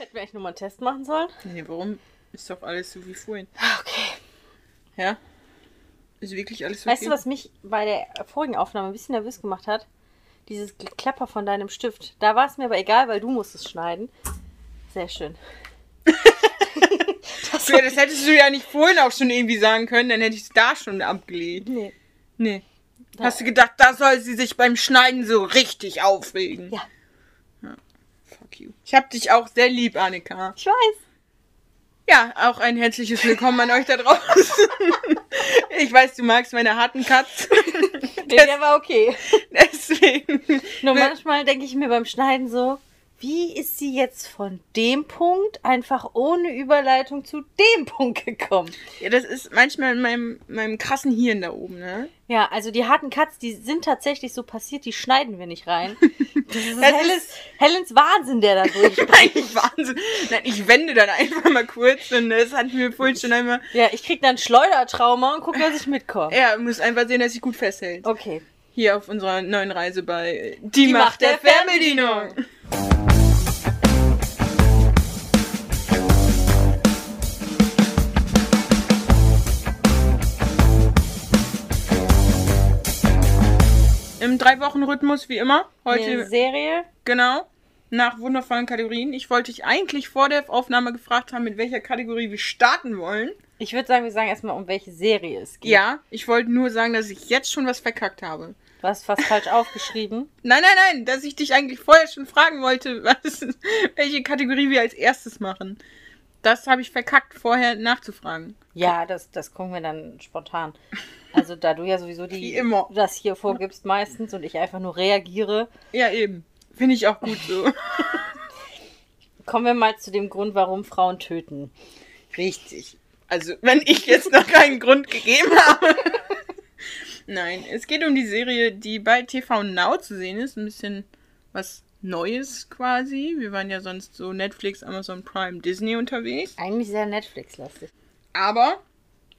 Hätten wir eigentlich nur mal einen Test machen sollen? Nee, warum? Ist doch alles so wie vorhin. Okay. Ja? Ist wirklich alles okay? Weißt du, was mich bei der vorigen Aufnahme ein bisschen nervös gemacht hat? Dieses Klapper von deinem Stift. Da war es mir aber egal, weil du musstest schneiden. Sehr schön. das, ja, das hättest du ja nicht vorhin auch schon irgendwie sagen können, dann hätte ich es da schon abgelehnt. Nee. Nee. Hast du gedacht, da soll sie sich beim Schneiden so richtig aufregen? Ja. Fuck you. Ich hab dich auch sehr lieb, Annika. Ich weiß. Ja, auch ein herzliches Willkommen an euch da draußen. ich weiß, du magst meine harten Cuts. Nee, der war okay. Deswegen. Nur manchmal denke ich mir beim Schneiden so, wie ist sie jetzt von dem Punkt einfach ohne Überleitung zu dem Punkt gekommen? Ja, das ist manchmal in meinem, meinem krassen Hirn da oben, ne? Ja, also die harten Cuts, die sind tatsächlich so passiert, die schneiden wir nicht rein. Das ist, Das Helens, ist- Helens Wahnsinn, der da durchbricht. Eigentlich Wahnsinn. Nein, ich wende dann einfach mal kurz und das hatten wir vorhin schon einmal. ja, ich krieg dann Schleudertrauma und guck, dass ich mitkomme. Er muss einfach sehen, dass sich gut festhält. Okay. Hier auf unserer neuen Reise bei Die, Die Macht Macht der der Fernbedienung. Im Drei-Wochen-Rhythmus, wie immer. Eine Heute, Serie. genau, nach wundervollen Kategorien. Ich wollte dich eigentlich vor der Aufnahme gefragt haben, mit welcher Kategorie wir starten wollen. Ich würde sagen, wir sagen erstmal, um welche Serie es geht. Ja, ich wollte nur sagen, dass ich jetzt schon was verkackt habe. Du hast fast falsch aufgeschrieben. Nein, nein, nein, dass ich dich eigentlich vorher schon fragen wollte, was, welche Kategorie wir als erstes machen. Das habe ich verkackt, vorher nachzufragen. Ja, das, das gucken wir dann spontan. Also da du ja sowieso Wie die immer. das hier vorgibst meistens und ich einfach nur reagiere, Ja, eben. Finde ich auch gut so. kommen wir mal zu dem Grund, warum Frauen töten. Richtig. Also, wenn ich jetzt noch keinen Grund gegeben habe. Nein, es geht um die Serie, die bei TV Now zu sehen ist. Ein bisschen was Neues quasi. Wir waren ja sonst so Netflix, Amazon Prime, Disney unterwegs. Eigentlich sehr Netflix-lastig. Aber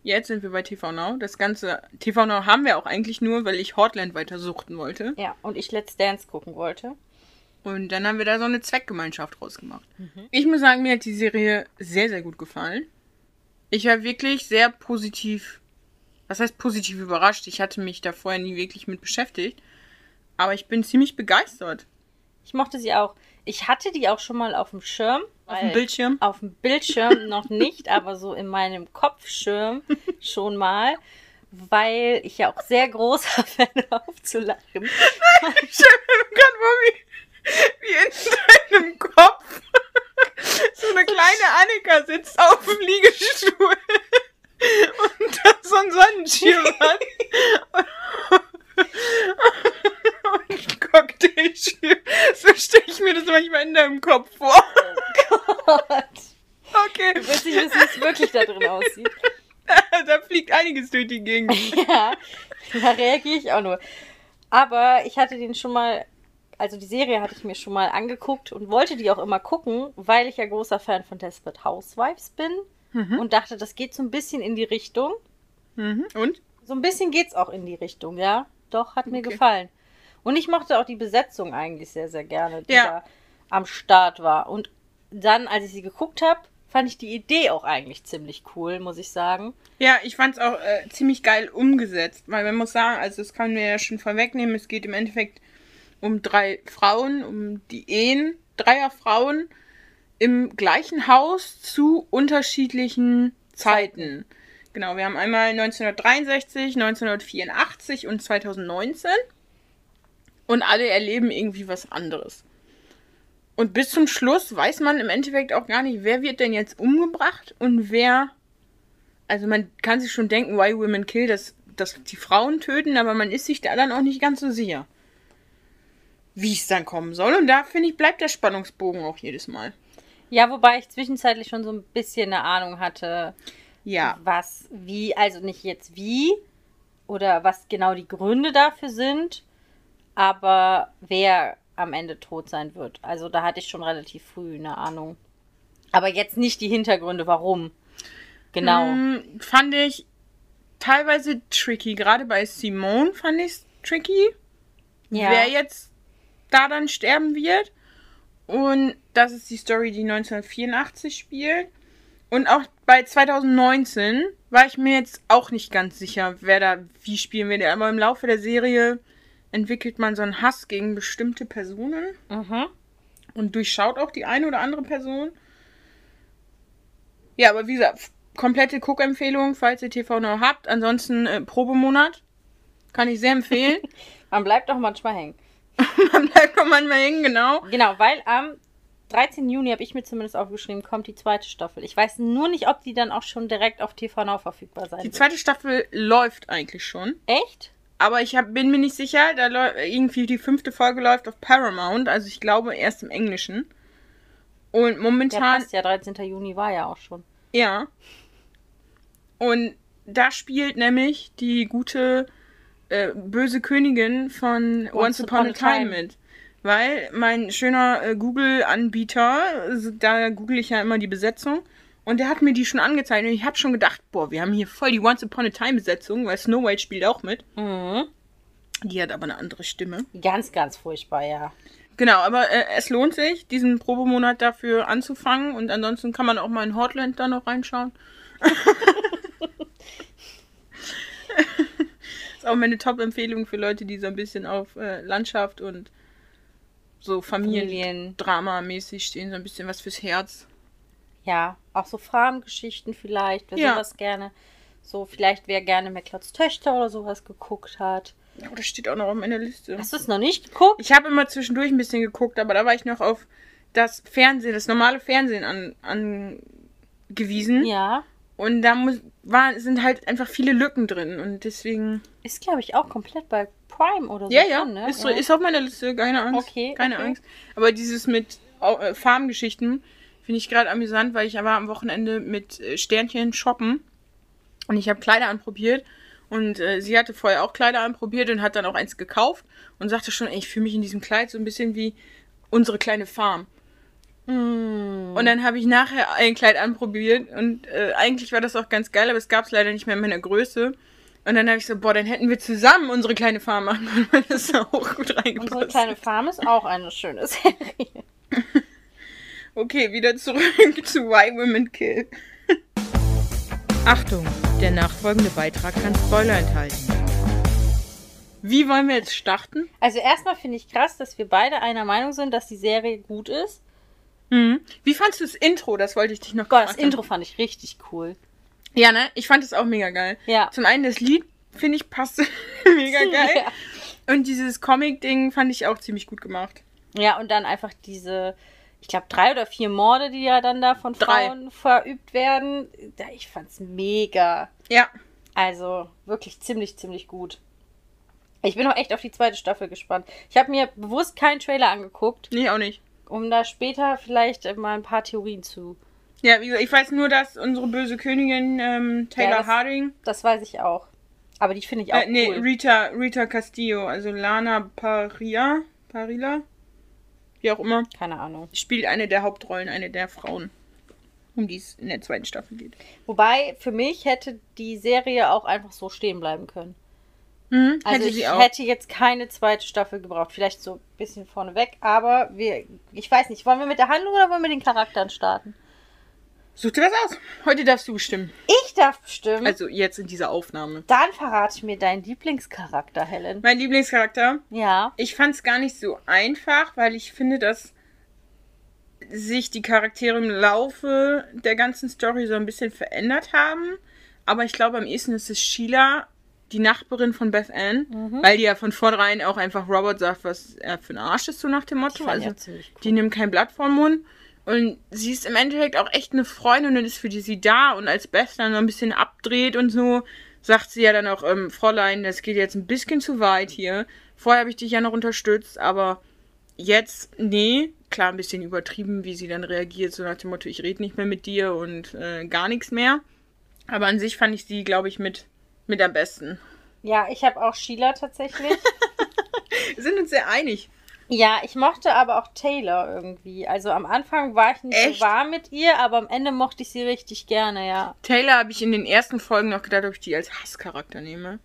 jetzt sind wir bei TV Now. Das ganze TV Now haben wir auch eigentlich nur, weil ich Hortland weiter suchten wollte. Ja, und ich Let's Dance gucken wollte. Und dann haben wir da so eine Zweckgemeinschaft rausgemacht. Ich muss sagen, mir hat die Serie sehr, sehr gut gefallen. Ich war wirklich sehr positiv, was heißt positiv überrascht? Ich hatte mich da vorher nie wirklich mit beschäftigt. Aber ich bin ziemlich begeistert. Ich mochte sie auch. Ich hatte die auch schon mal auf dem Schirm. Auf dem Bildschirm. Auf dem Bildschirm noch nicht, aber so in meinem Kopfschirm schon mal. Weil ich ja auch sehr großer Fan aufzulachen. Ich stelle mir gerade vor, wie, wie in deinem Kopf so eine kleine Annika sitzt auf dem Liegestuhl und da so ein Sonnenschirm hat. Und Cocktailschirm. So stelle ich mir das manchmal in deinem Kopf vor. Gott. Okay, Ich weiß nicht wissen, wie es wirklich da drin aussieht. da fliegt einiges durch die Gegend. Ja, da reagiere ich auch nur. Aber ich hatte den schon mal, also die Serie hatte ich mir schon mal angeguckt und wollte die auch immer gucken, weil ich ja großer Fan von Desperate Housewives bin und dachte, das geht so ein bisschen in die Richtung. Mhm. Und? So ein bisschen geht's auch in die Richtung, ja. Doch, hat mir Okay. gefallen. Und ich mochte auch die Besetzung eigentlich sehr, sehr gerne, die Ja. da am Start war. Und dann, als ich sie geguckt habe, fand ich die Idee auch eigentlich ziemlich cool, muss ich sagen. Ja, ich fand es auch äh, ziemlich geil umgesetzt, weil man muss sagen, also das kann man ja schon vorwegnehmen, es geht im Endeffekt um drei Frauen, um die Ehen dreier Frauen im gleichen Haus zu unterschiedlichen Zeiten. Genau, wir haben einmal 1963, 1984 und 2019 und alle erleben irgendwie was anderes. Und bis zum Schluss weiß man im Endeffekt auch gar nicht, wer wird denn jetzt umgebracht und wer also man kann sich schon denken, why women kill, dass, dass die Frauen töten, aber man ist sich da dann auch nicht ganz so sicher, wie es dann kommen soll. Und da, finde ich, bleibt der Spannungsbogen auch jedes Mal. Ja, wobei ich zwischenzeitlich schon so ein bisschen eine Ahnung hatte, Ja. was, wie, also nicht jetzt wie oder was genau die Gründe dafür sind, aber wer am Ende tot sein wird. Also da hatte ich schon relativ früh eine Ahnung. Aber jetzt nicht die Hintergründe, warum. Genau. Mm, fand ich teilweise tricky. Gerade bei Simone fand ich es tricky, Ja. wer jetzt da dann sterben wird. Und das ist die Story, die 1984 spielt. Und auch bei 2019 war ich mir jetzt auch nicht ganz sicher, wer da wie spielen wird. Aber im Laufe der Serie entwickelt man so einen Hass gegen bestimmte Personen Mhm. und durchschaut auch die eine oder andere Person. Ja, aber wie gesagt, komplette Guckempfehlung, falls ihr TV noch habt. Ansonsten äh, Probemonat. Kann ich sehr empfehlen. Man bleibt auch manchmal hängen. Man bleibt noch manchmal hängen, genau. Genau, weil am 13. Juni habe ich mir zumindest aufgeschrieben, kommt die zweite Staffel. Ich weiß nur nicht, ob die dann auch schon direkt auf TV Now verfügbar sein Die wird. zweite Staffel läuft eigentlich schon. Echt? Aber ich hab, bin mir nicht sicher, da irgendwie die fünfte Folge läuft auf Paramount, also ich glaube erst im Englischen. Und Ja, momentan, passt ja, 13. Juni war ja auch schon. ja. Und da spielt nämlich die gute äh, böse Königin von Once, Upon, a Time, mit. Weil mein schöner äh, Google-Anbieter, da google ich ja immer die Besetzung, und der hat mir die schon angezeigt. Und ich habe schon gedacht, boah, wir haben hier voll die Once Upon a Time-Besetzung, weil Snow White spielt auch mit. Mhm. Die hat aber eine andere Stimme. Ganz, ganz furchtbar, ja. Genau, aber äh, es lohnt sich, diesen Probemonat dafür anzufangen. Und ansonsten kann man auch mal in Hotland da noch reinschauen. ist auch meine Top-Empfehlung für Leute, die so ein bisschen auf äh, Landschaft und so Familien. Familiendrama-mäßig stehen. So ein bisschen was fürs Herz. Ja, auch so Farmgeschichten vielleicht, wer Ja. sowas gerne. So, vielleicht wer gerne McClouds Töchter oder sowas geguckt hat. Ja, das steht auch noch auf meiner Liste. Hast du es noch nicht geguckt? Ich habe immer zwischendurch ein bisschen geguckt, aber da war ich noch auf das Fernsehen, das normale Fernsehen an, angewiesen. Ja. Und da muss, war, sind halt einfach viele Lücken drin. Und deswegen. Ist, glaube ich, auch komplett bei Prime oder so. Ja, ja. drin, ne? Ist, ja. ist auf meiner Liste, keine Angst. Okay, Keine okay. Angst. Aber dieses mit äh, Farmgeschichten finde ich gerade amüsant, weil ich war am Wochenende mit äh, Sternchen shoppen. Und ich habe Kleider anprobiert. Und äh, sie hatte vorher auch Kleider anprobiert und hat dann auch eins gekauft. Und sagte schon, ey, ich fühle mich in diesem Kleid so ein bisschen wie unsere kleine Farm. Mm. Und dann habe ich nachher ein Kleid anprobiert und äh, eigentlich war das auch ganz geil, aber es gab es leider nicht mehr in meiner Größe. Und dann habe ich so, boah, dann hätten wir zusammen unsere kleine Farm machen können, weil das da auch gut reingepasst. Unsere kleine Farm ist auch eine schöne Serie. Okay, wieder zurück zu Why Women Kill. Achtung, der nachfolgende Beitrag kann Spoiler enthalten. Wie wollen wir jetzt starten? Also erstmal finde ich krass, dass wir beide einer Meinung sind, dass die Serie gut ist. Mhm. Wie fandst du das Intro? Das wollte ich dich noch Gott, das fragen. Intro fand ich richtig cool. Ja, ne? Ich fand es auch mega geil. Ja. Zum einen das Lied, finde ich, passt mega geil. Ja. Und dieses Comic-Ding fand ich auch ziemlich gut gemacht. Ja, und dann einfach diese, ich glaube, drei oder vier Morde, die ja dann da von Drei. Frauen verübt werden. Ich fand's mega. Ja. Also wirklich ziemlich, ziemlich gut. Ich bin auch echt auf die zweite Staffel gespannt. Ich habe mir bewusst keinen Trailer angeguckt, Nee, auch nicht. Um da später vielleicht äh, mal ein paar Theorien zu. Ja, wie gesagt, ich weiß nur, dass unsere böse Königin ähm, Taylor Ja, das- Harding, Das weiß ich auch. Aber die finde ich auch äh, nee, cool. Rita, Rita Castillo, also Lana Paria, Parilla, wie auch immer, Keine Ahnung. spielt eine der Hauptrollen, eine der Frauen, um die es in der zweiten Staffel geht. Wobei, für mich hätte die Serie auch einfach so stehen bleiben können. Mhm, Also hätte ich auch. hätte jetzt keine zweite Staffel gebraucht. Vielleicht so ein bisschen vorneweg, aber wir, ich weiß nicht, wollen wir mit der Handlung oder wollen wir den Charakteren starten? Such dir was aus. Heute darfst du bestimmen. Ich darf bestimmen. Also jetzt in dieser Aufnahme. Dann verrate mir deinen Lieblingscharakter, Helen. Mein Lieblingscharakter Ja. Ich fand es gar nicht so einfach, weil ich finde, dass sich die Charaktere im Laufe der ganzen Story so ein bisschen verändert haben. Aber ich glaube, am ehesten ist es Sheila, die Nachbarin von Beth Ann, Mhm. weil die ja von vornherein auch einfach Robert sagt, was er für ein Arsch ist, so nach dem Motto. Also, ja cool. die nimmt kein Blatt vom Mund. Und sie ist im Endeffekt auch echt eine Freundin und ist für die sie da. Und als Beth dann so ein bisschen abdreht und so, sagt sie ja dann auch, ähm, Fräulein, das geht jetzt ein bisschen zu weit hier. Vorher habe ich dich ja noch unterstützt, aber jetzt, nee. Klar, ein bisschen übertrieben, wie sie dann reagiert, so nach dem Motto, ich rede nicht mehr mit dir und äh, gar nichts mehr. Aber an sich fand ich sie, glaube ich, mit, mit am besten. Ja, ich habe auch Sheila tatsächlich. Wir sind uns sehr einig. ja, ich mochte aber auch Taylor irgendwie. Also am Anfang war ich nicht Echt? so warm mit ihr, aber am Ende mochte ich sie richtig gerne, ja. Taylor habe ich in den ersten Folgen noch gedacht, ob ich die als Hasscharakter nehme.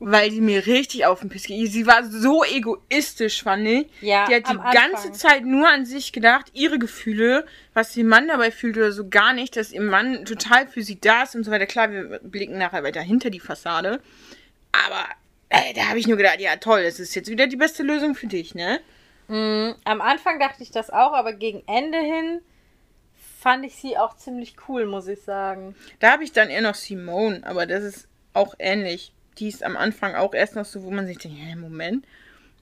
Weil sie mir richtig auf den Piss ging. Sie war so egoistisch, fand ich. Ja, die hat die ganze Zeit nur an sich gedacht, ihre Gefühle, was ihr Mann dabei fühlt oder so gar nicht, dass ihr Mann total für sie da ist und so weiter. Klar, wir blicken nachher weiter hinter die Fassade. Aber ey, da habe ich nur gedacht, ja toll, das ist jetzt wieder die beste Lösung für dich, ne? Mhm. Am Anfang dachte ich das auch, aber gegen Ende hin fand ich sie auch ziemlich cool, muss ich sagen. Da habe ich dann eher noch Simone, aber das ist auch ähnlich. Die ist am Anfang auch erst noch so, wo man sich denkt, ja, Moment.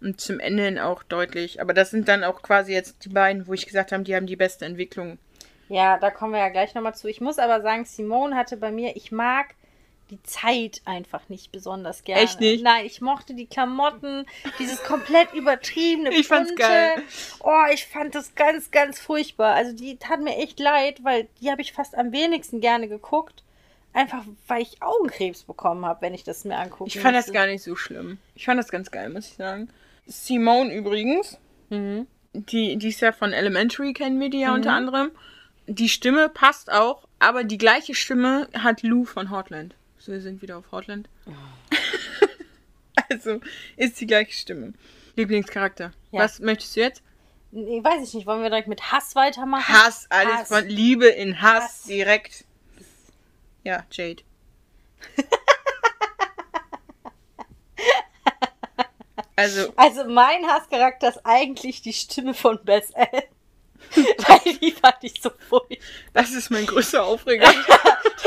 Und zum Ende hin auch deutlich. Aber das sind dann auch quasi jetzt die beiden, wo ich gesagt habe, die haben die beste Entwicklung. Ja, da kommen wir ja gleich nochmal zu. Ich muss aber sagen, Simone hatte bei mir, ich mag die Zeit einfach nicht besonders gerne. Echt nicht? Nein, ich mochte die Klamotten, dieses komplett übertriebene Ich fand's Bunte. geil. Oh, ich fand das ganz, ganz furchtbar. Also die tat mir echt leid, weil die habe ich fast am wenigsten gerne geguckt. Einfach, weil ich Augenkrebs bekommen habe, wenn ich das mir angucke. Ich fand das gar nicht so schlimm. Ich fand das ganz geil, muss ich sagen. Simone übrigens, Mhm. die, die ist ja von Elementary, kennen wir die ja unter anderem. Die Stimme passt auch, aber die gleiche Stimme hat Lou von Hotland. So, wir sind wieder auf Hotland. also ist die gleiche Stimme. Lieblingscharakter. Ja. Was möchtest du jetzt? Nee, weiß ich nicht. Wollen wir direkt mit Hass weitermachen? Hass, alles Hass. von Liebe in Hass, Hass. direkt. Ja, Jade. also, Also mein Hasscharakter ist eigentlich die Stimme von Bess Ann. Weil die fand ich so furchtbar. das ist mein größter Aufreger.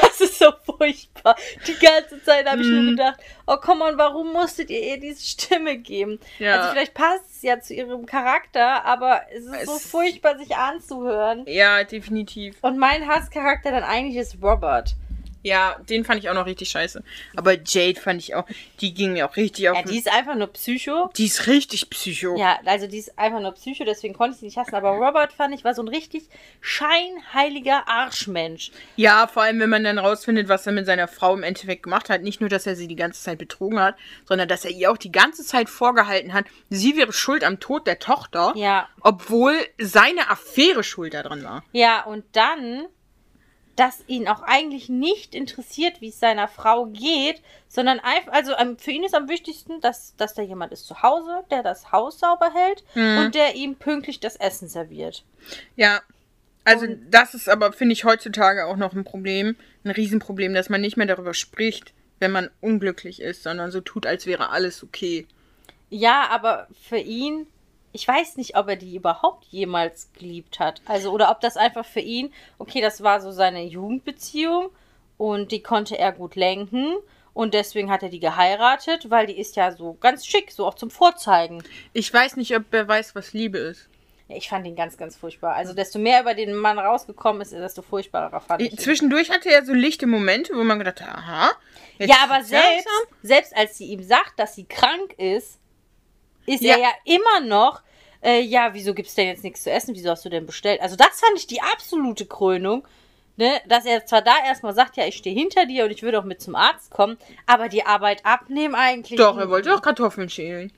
Das ist so furchtbar. Die ganze Zeit habe ich Mhm. nur gedacht, oh komm on, warum musstet ihr ihr diese Stimme geben? Ja. Also vielleicht passt es ja zu ihrem Charakter, aber es ist so Es- furchtbar, sich anzuhören. ja, definitiv. Und mein Hasscharakter dann eigentlich ist Robert. Ja, den fand ich auch noch richtig scheiße. Aber Jade fand ich auch, die ging mir auch richtig auf. Ja, die ist einfach nur Psycho. die ist richtig psycho. Ja, also die ist einfach nur Psycho, deswegen konnte ich sie nicht hassen. Aber Robert fand ich war so ein richtig scheinheiliger Arschmensch. Ja, vor allem, wenn man dann rausfindet, was er mit seiner Frau im Endeffekt gemacht hat. Nicht nur, dass er sie die ganze Zeit betrogen hat, sondern dass er ihr auch die ganze Zeit vorgehalten hat, sie wäre schuld am Tod der Tochter, Ja, obwohl seine Affäre schuld daran war. Ja, und dann, dass ihn auch eigentlich nicht interessiert, wie es seiner Frau geht, sondern einfach, also ähm, für ihn ist am wichtigsten, dass, dass da jemand ist zu Hause, der das Haus sauber hält und der ihm pünktlich das Essen serviert. Ja. Also das ist aber, finde ich, heutzutage auch noch ein Problem, ein Riesenproblem, dass man nicht mehr darüber spricht, wenn man unglücklich ist, sondern so tut, als wäre alles okay. Ja, aber für ihn, ich weiß nicht, ob er die überhaupt jemals geliebt hat. Also, oder ob das einfach für ihn, okay, das war so seine Jugendbeziehung und die konnte er gut lenken. Und deswegen hat er die geheiratet, weil die ist ja so ganz schick, so auch zum Vorzeigen. Ich weiß nicht, ob er weiß, was Liebe ist. Ja, ich fand ihn ganz, ganz furchtbar. Also, desto mehr über den Mann rausgekommen ist, desto furchtbarer fand ich ihn. Zwischendurch hatte er so lichte Momente, wo man gedacht hat, aha. Ja, aber selbst, selbst als sie ihm sagt, dass sie krank ist, ist Ja. er ja immer noch, äh, ja, wieso gibt's denn jetzt nichts zu essen? Wieso hast du denn bestellt? Also das fand ich die absolute Krönung, ne? Dass er zwar da erstmal sagt, ja, ich stehe hinter dir und ich würde auch mit zum Arzt kommen, aber die Arbeit abnehmen eigentlich. Doch, er wollte auch Kartoffeln schälen.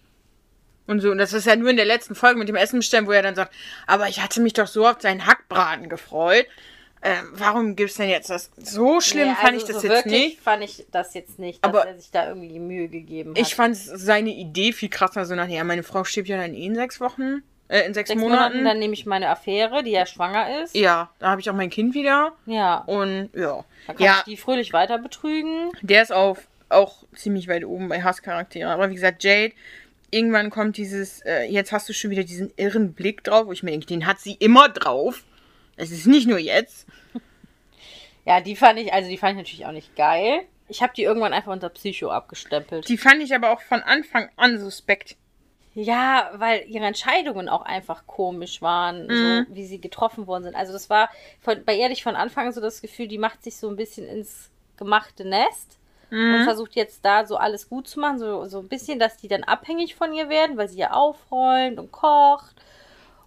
Und so, und das ist ja nur in der letzten Folge mit dem Essen bestellen, wo er dann sagt, aber ich hatte mich doch so auf seinen Hackbraten gefreut. Ähm, warum gibt's denn jetzt das? So schlimm Nee, fand also ich das so jetzt wirklich nicht. fand ich das jetzt nicht, dass Aber- er sich da irgendwie die Mühe gegeben hat. Ich fand seine Idee viel krasser, so nach, ja, meine Frau stirbt ja dann eh in sechs Wochen, äh, in sechs, Sechs Monaten. Monaten, dann nehme ich meine Affäre, die ja schwanger ist. ja, da habe ich auch mein Kind wieder. Ja. Und ja. Dann kann Ja, ich die fröhlich weiter betrügen. der ist auf, auch ziemlich weit oben bei Hasscharaktere. Aber wie gesagt, Jade, irgendwann kommt dieses, äh, jetzt hast du schon wieder diesen irren Blick drauf, wo ich mir denke, den hat sie immer drauf. Es ist nicht nur jetzt. Ja, die fand ich, also die fand ich natürlich auch nicht geil. Ich habe die irgendwann einfach unter Psycho abgestempelt. Die fand ich aber auch von Anfang an suspekt. ja, weil ihre Entscheidungen auch einfach komisch waren, Mhm. so wie sie getroffen worden sind. Also das war von, bei ehrlich von Anfang an so das Gefühl, die macht sich so ein bisschen ins gemachte Nest Mhm. und versucht jetzt da so alles gut zu machen, so, so ein bisschen, dass die dann abhängig von ihr werden, weil sie ja aufräumt und kocht.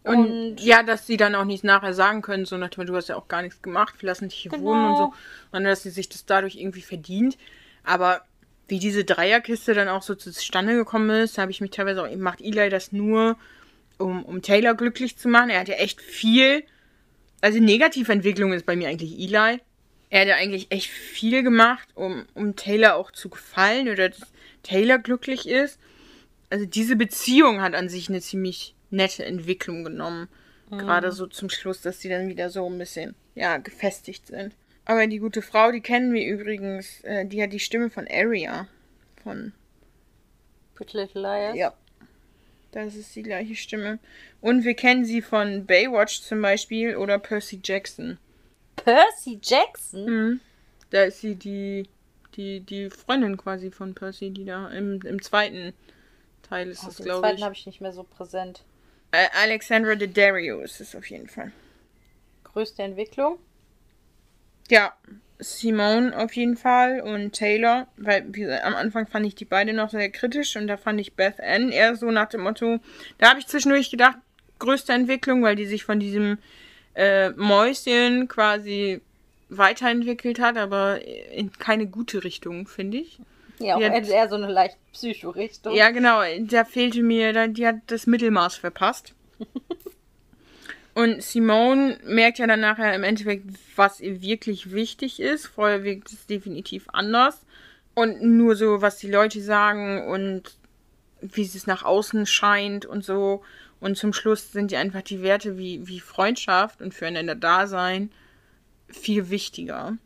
Und, Und, ja, dass sie dann auch nicht nachher sagen können, so nach dem Motto, du hast ja auch gar nichts gemacht, wir lassen dich hier Genau. wohnen und so. Und dass sie sich das dadurch irgendwie verdient. Aber wie diese Dreierkiste dann auch so zustande gekommen ist, habe ich mich teilweise auch, macht Eli das nur, um, um Taylor glücklich zu machen. Er hat ja echt viel, also Negativentwicklung ist bei mir eigentlich Eli. Er hat ja eigentlich echt viel gemacht, um, um Taylor auch zu gefallen oder das, Taylor glücklich ist. Also diese Beziehung hat an sich eine ziemlich nette Entwicklung genommen. Mhm. Gerade so zum Schluss, dass sie dann wieder so ein bisschen, ja, gefestigt sind. Aber die gute Frau, die kennen wir übrigens, äh, die hat die Stimme von Aria. Von Pretty Little Liars? Ja. Das ist die gleiche Stimme. Und wir kennen sie von Baywatch zum Beispiel oder Percy Jackson. Percy Jackson? Mhm. Da ist sie die, die, die Freundin quasi von Percy, die da im, im zweiten Teil ist, oh, das glaube ich. Den zweiten habe ich nicht mehr so präsent. Äh, Alexandra Daddario ist es auf jeden Fall. Größte Entwicklung? Ja, Simone auf jeden Fall und Taylor, weil wie, am Anfang fand ich die beide noch sehr kritisch und da fand ich Beth Ann eher so nach dem Motto, da habe ich zwischendurch gedacht, größte Entwicklung, weil die sich von diesem äh, Mäuschen quasi weiterentwickelt hat, aber in keine gute Richtung, finde ich. Ja, auch hat, eher so eine leicht Psycho-Richtung. Ja, genau, da fehlte mir, die hat das Mittelmaß verpasst. Und Simone merkt ja dann nachher im Endeffekt, was ihr wirklich wichtig ist. Vorher wirkt es definitiv anders. Und nur so, was die Leute sagen und wie es nach außen scheint und so. Und zum Schluss sind ja einfach die Werte wie, wie Freundschaft und füreinander Dasein viel wichtiger.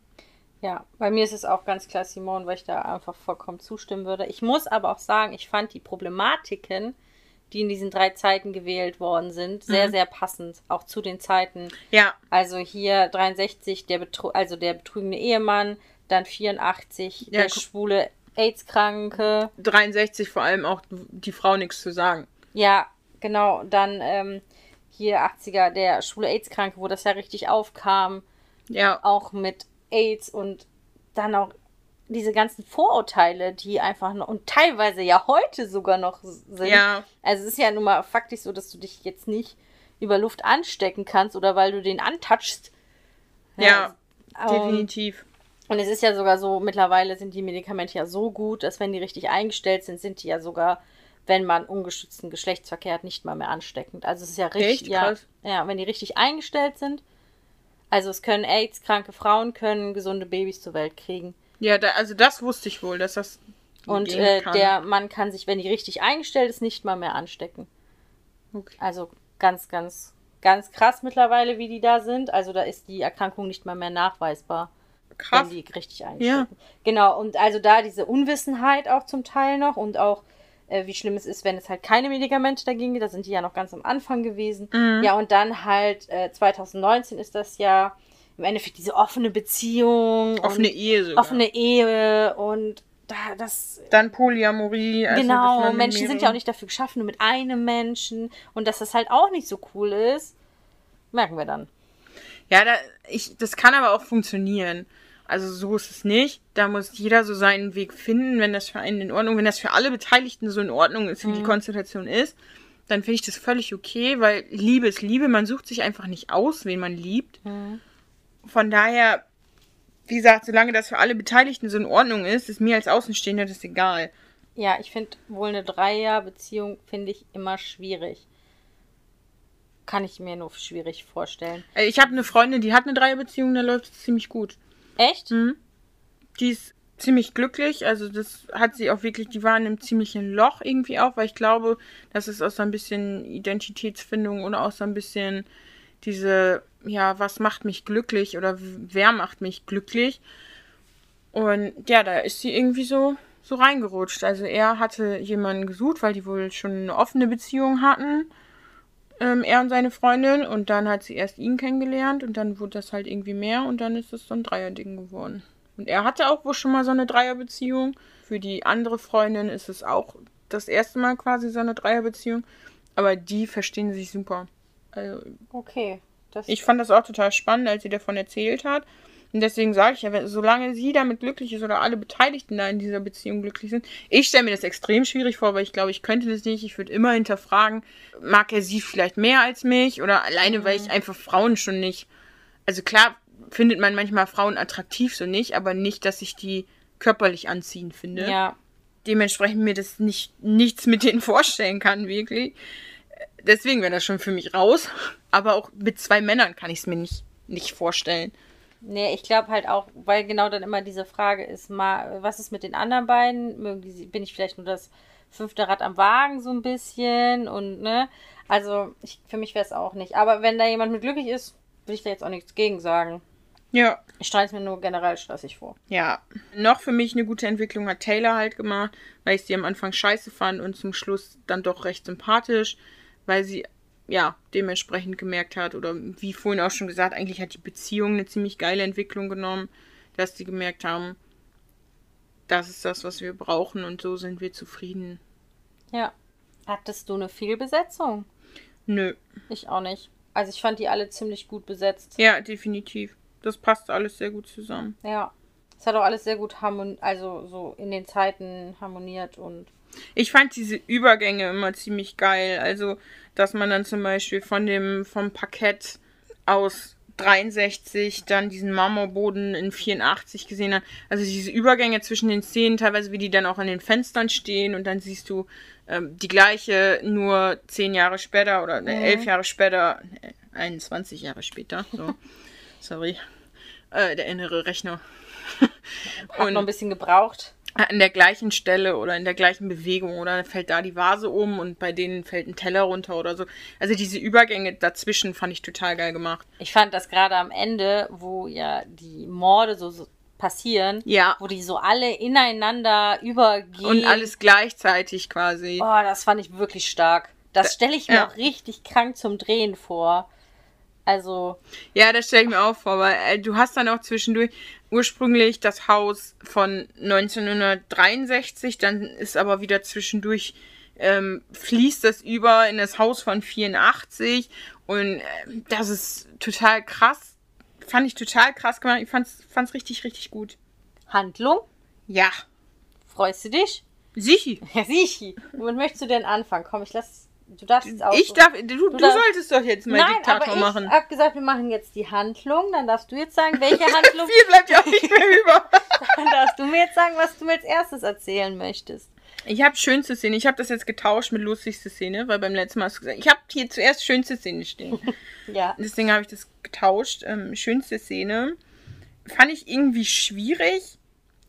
Ja, bei mir ist es auch ganz klar Simone, weil ich da einfach vollkommen zustimmen würde. Ich muss aber auch sagen, ich fand die Problematiken, die in diesen drei Zeiten gewählt worden sind, sehr, mhm. sehr passend, auch zu den Zeiten. Ja. Also hier 63, der Betru also der betrügende Ehemann, dann 84, ja, der schwule AIDS-Kranke. 63 vor allem auch die Frau nichts zu sagen. Ja, genau. Dann ähm, hier 80er, der schwule AIDS-Kranke, wo das ja richtig aufkam. Ja. Auch mit AIDS und dann auch diese ganzen Vorurteile, die einfach noch, und teilweise ja heute sogar noch sind. Ja. Also es ist ja nun mal faktisch so, dass du dich jetzt nicht über Luft anstecken kannst oder weil du den antouchst. Ja, ja ähm, definitiv. Und es ist ja sogar so, mittlerweile sind die Medikamente ja so gut, dass wenn die richtig eingestellt sind, sind die ja sogar, wenn man ungeschützten Geschlechtsverkehr hat, nicht mal mehr ansteckend. Also es ist ja richtig, ja, ja, wenn die richtig eingestellt sind. Also es können AIDS-kranke Frauen können gesunde Babys zur Welt kriegen. Ja, da, also das wusste ich wohl, dass das. Und äh, der Mann kann sich, wenn die richtig eingestellt ist, nicht mal mehr anstecken. Okay. Also ganz, ganz, ganz krass mittlerweile, wie die da sind. Also da ist die Erkrankung nicht mal mehr nachweisbar. Krass. Wenn die richtig einstecken. Ja. Genau, und also da diese Unwissenheit auch zum Teil noch und auch äh, wie schlimm es ist, wenn es halt keine Medikamente dagegen gibt. Da sind die ja noch ganz am Anfang gewesen. Mhm. Ja, und dann halt äh, 2019 ist das ja im Endeffekt diese offene Beziehung. Offene Ehe sogar. Offene Ehe und da, das. Dann Polyamorie. Also genau, Menschen sind ja auch nicht dafür geschaffen, nur mit einem Menschen. Und dass das halt auch nicht so cool ist, merken wir dann. Ja, da, ich, das kann aber auch funktionieren. Also so ist es nicht. Da muss jeder so seinen Weg finden, wenn das für einen in Ordnung, wenn das für alle Beteiligten so in Ordnung ist, wie mhm. die Konzentration ist, dann finde ich das völlig okay, weil Liebe ist Liebe. Man sucht sich einfach nicht aus, wen man liebt. Mhm. Von daher, wie gesagt, solange das für alle Beteiligten so in Ordnung ist, ist mir als Außenstehender das egal. Ja, ich finde wohl eine Dreierbeziehung finde ich immer schwierig. Kann ich mir nur schwierig vorstellen. Äh, ich habe eine Freundin, die hat eine Dreierbeziehung, da läuft es ziemlich gut. Echt? Mhm. Die ist ziemlich glücklich. Also das hat sie auch wirklich, die war in einem ziemlichen Loch irgendwie auch, weil ich glaube, das ist aus so ein bisschen Identitätsfindung oder aus so ein bisschen diese ja, was macht mich glücklich oder wer macht mich glücklich. Und ja, da ist sie irgendwie so, so reingerutscht. Also er hatte jemanden gesucht, weil die wohl schon eine offene Beziehung hatten. Ähm, er und seine Freundin. Und dann hat sie erst ihn kennengelernt und dann wurde das halt irgendwie mehr und dann ist es so ein Dreierding geworden. Und er hatte auch wohl schon mal so eine Dreierbeziehung. Für die andere Freundin ist es auch das erste Mal quasi so eine Dreierbeziehung. Aber die verstehen sich super. Also, okay. Ich fand das auch total spannend, als sie davon erzählt hat. Und deswegen sage ich ja, solange sie damit glücklich ist oder alle Beteiligten da in dieser Beziehung glücklich sind, ich stelle mir das extrem schwierig vor, weil ich glaube, ich könnte das nicht. Ich würde immer hinterfragen, mag er sie vielleicht mehr als mich oder alleine, mhm. weil ich mhm. einfach Frauen schon nicht. Also klar findet man manchmal Frauen attraktiv, so nicht, aber nicht, dass ich die körperlich anziehen finde. Ja. Dementsprechend mir das nicht nichts mit denen vorstellen kann, wirklich deswegen wäre das schon für mich raus. Aber auch mit zwei Männern kann ich es mir nicht, nicht vorstellen. Nee, ich glaube halt auch, weil genau dann immer diese Frage ist, mal, was ist mit den anderen beiden? Mögen die, bin ich vielleicht nur das fünfte Rad am Wagen so ein bisschen und ne? Also ich, für mich wäre es auch nicht. Aber wenn da jemand mit glücklich ist, will ich da jetzt auch nichts gegen sagen. Ja. Ich stelle es mir nur generell stressig vor. Ja. Noch für mich eine gute Entwicklung hat Taylor halt gemacht, weil ich sie am Anfang scheiße fand und zum Schluss dann doch recht sympathisch, weil sie ja dementsprechend gemerkt hat oder wie vorhin auch schon gesagt, eigentlich hat die Beziehung eine ziemlich geile Entwicklung genommen, dass sie gemerkt haben, das ist das, was wir brauchen und so sind wir zufrieden. Ja. Hattest du eine Fehlbesetzung? Nö. Ich auch nicht. Also ich fand die alle ziemlich gut besetzt. Ja, definitiv. Das passt alles sehr gut zusammen. Ja. Es hat auch alles sehr gut harmon also so in den Zeiten harmoniert und. Ich fand diese Übergänge immer ziemlich geil. Also, dass man dann zum Beispiel von dem, vom Parkett aus 63 dann diesen Marmorboden in 84 gesehen hat. Also diese Übergänge zwischen den Szenen, teilweise wie die dann auch an den Fenstern stehen und dann siehst du ähm, die gleiche nur zehn Jahre später oder ne, elf Jahre später, äh, 21 Jahre später. So. Sorry. Äh, der innere Rechner. Hat noch ein bisschen gebraucht. An der gleichen Stelle oder in der gleichen Bewegung oder fällt da die Vase um und bei denen fällt ein Teller runter oder so. Also diese Übergänge dazwischen fand ich total geil gemacht. Ich fand das gerade am Ende, wo ja die Morde so, so passieren, Ja. wo die so alle ineinander übergehen. Und alles gleichzeitig quasi. Oh, das fand ich wirklich stark. Das stelle ich mir ja. auch richtig krank zum Drehen vor. Also, Ja, das stelle ich mir auch vor, weil äh, du hast dann auch zwischendurch ursprünglich das Haus von 1963, dann ist aber wieder zwischendurch ähm, fließt das über in das Haus von 84 und äh, das ist total krass. Fand ich total krass gemacht. Ich fand's, fand's richtig, richtig gut. Handlung? Ja. Freust du dich? Sichi. Ja, Sichi. Womit möchtest du denn anfangen? Komm, ich lass. Du darfst jetzt auch. Ich darf, du, du, darfst- solltest doch jetzt mal Nein, Diktator aber ich machen. hab gesagt, wir machen jetzt die Handlung. Dann darfst du jetzt sagen, welche Handlung. Viel bleibt ja auch nicht mehr über. dann darfst du mir jetzt sagen, was du mir als erstes erzählen möchtest. Ich habe schönste Szene. Ich habe das jetzt getauscht mit lustigste Szene, weil beim letzten Mal hast du gesagt, ich habe hier zuerst schönste Szene stehen. Ja. Deswegen habe ich das getauscht. Ähm, schönste Szene fand ich irgendwie schwierig.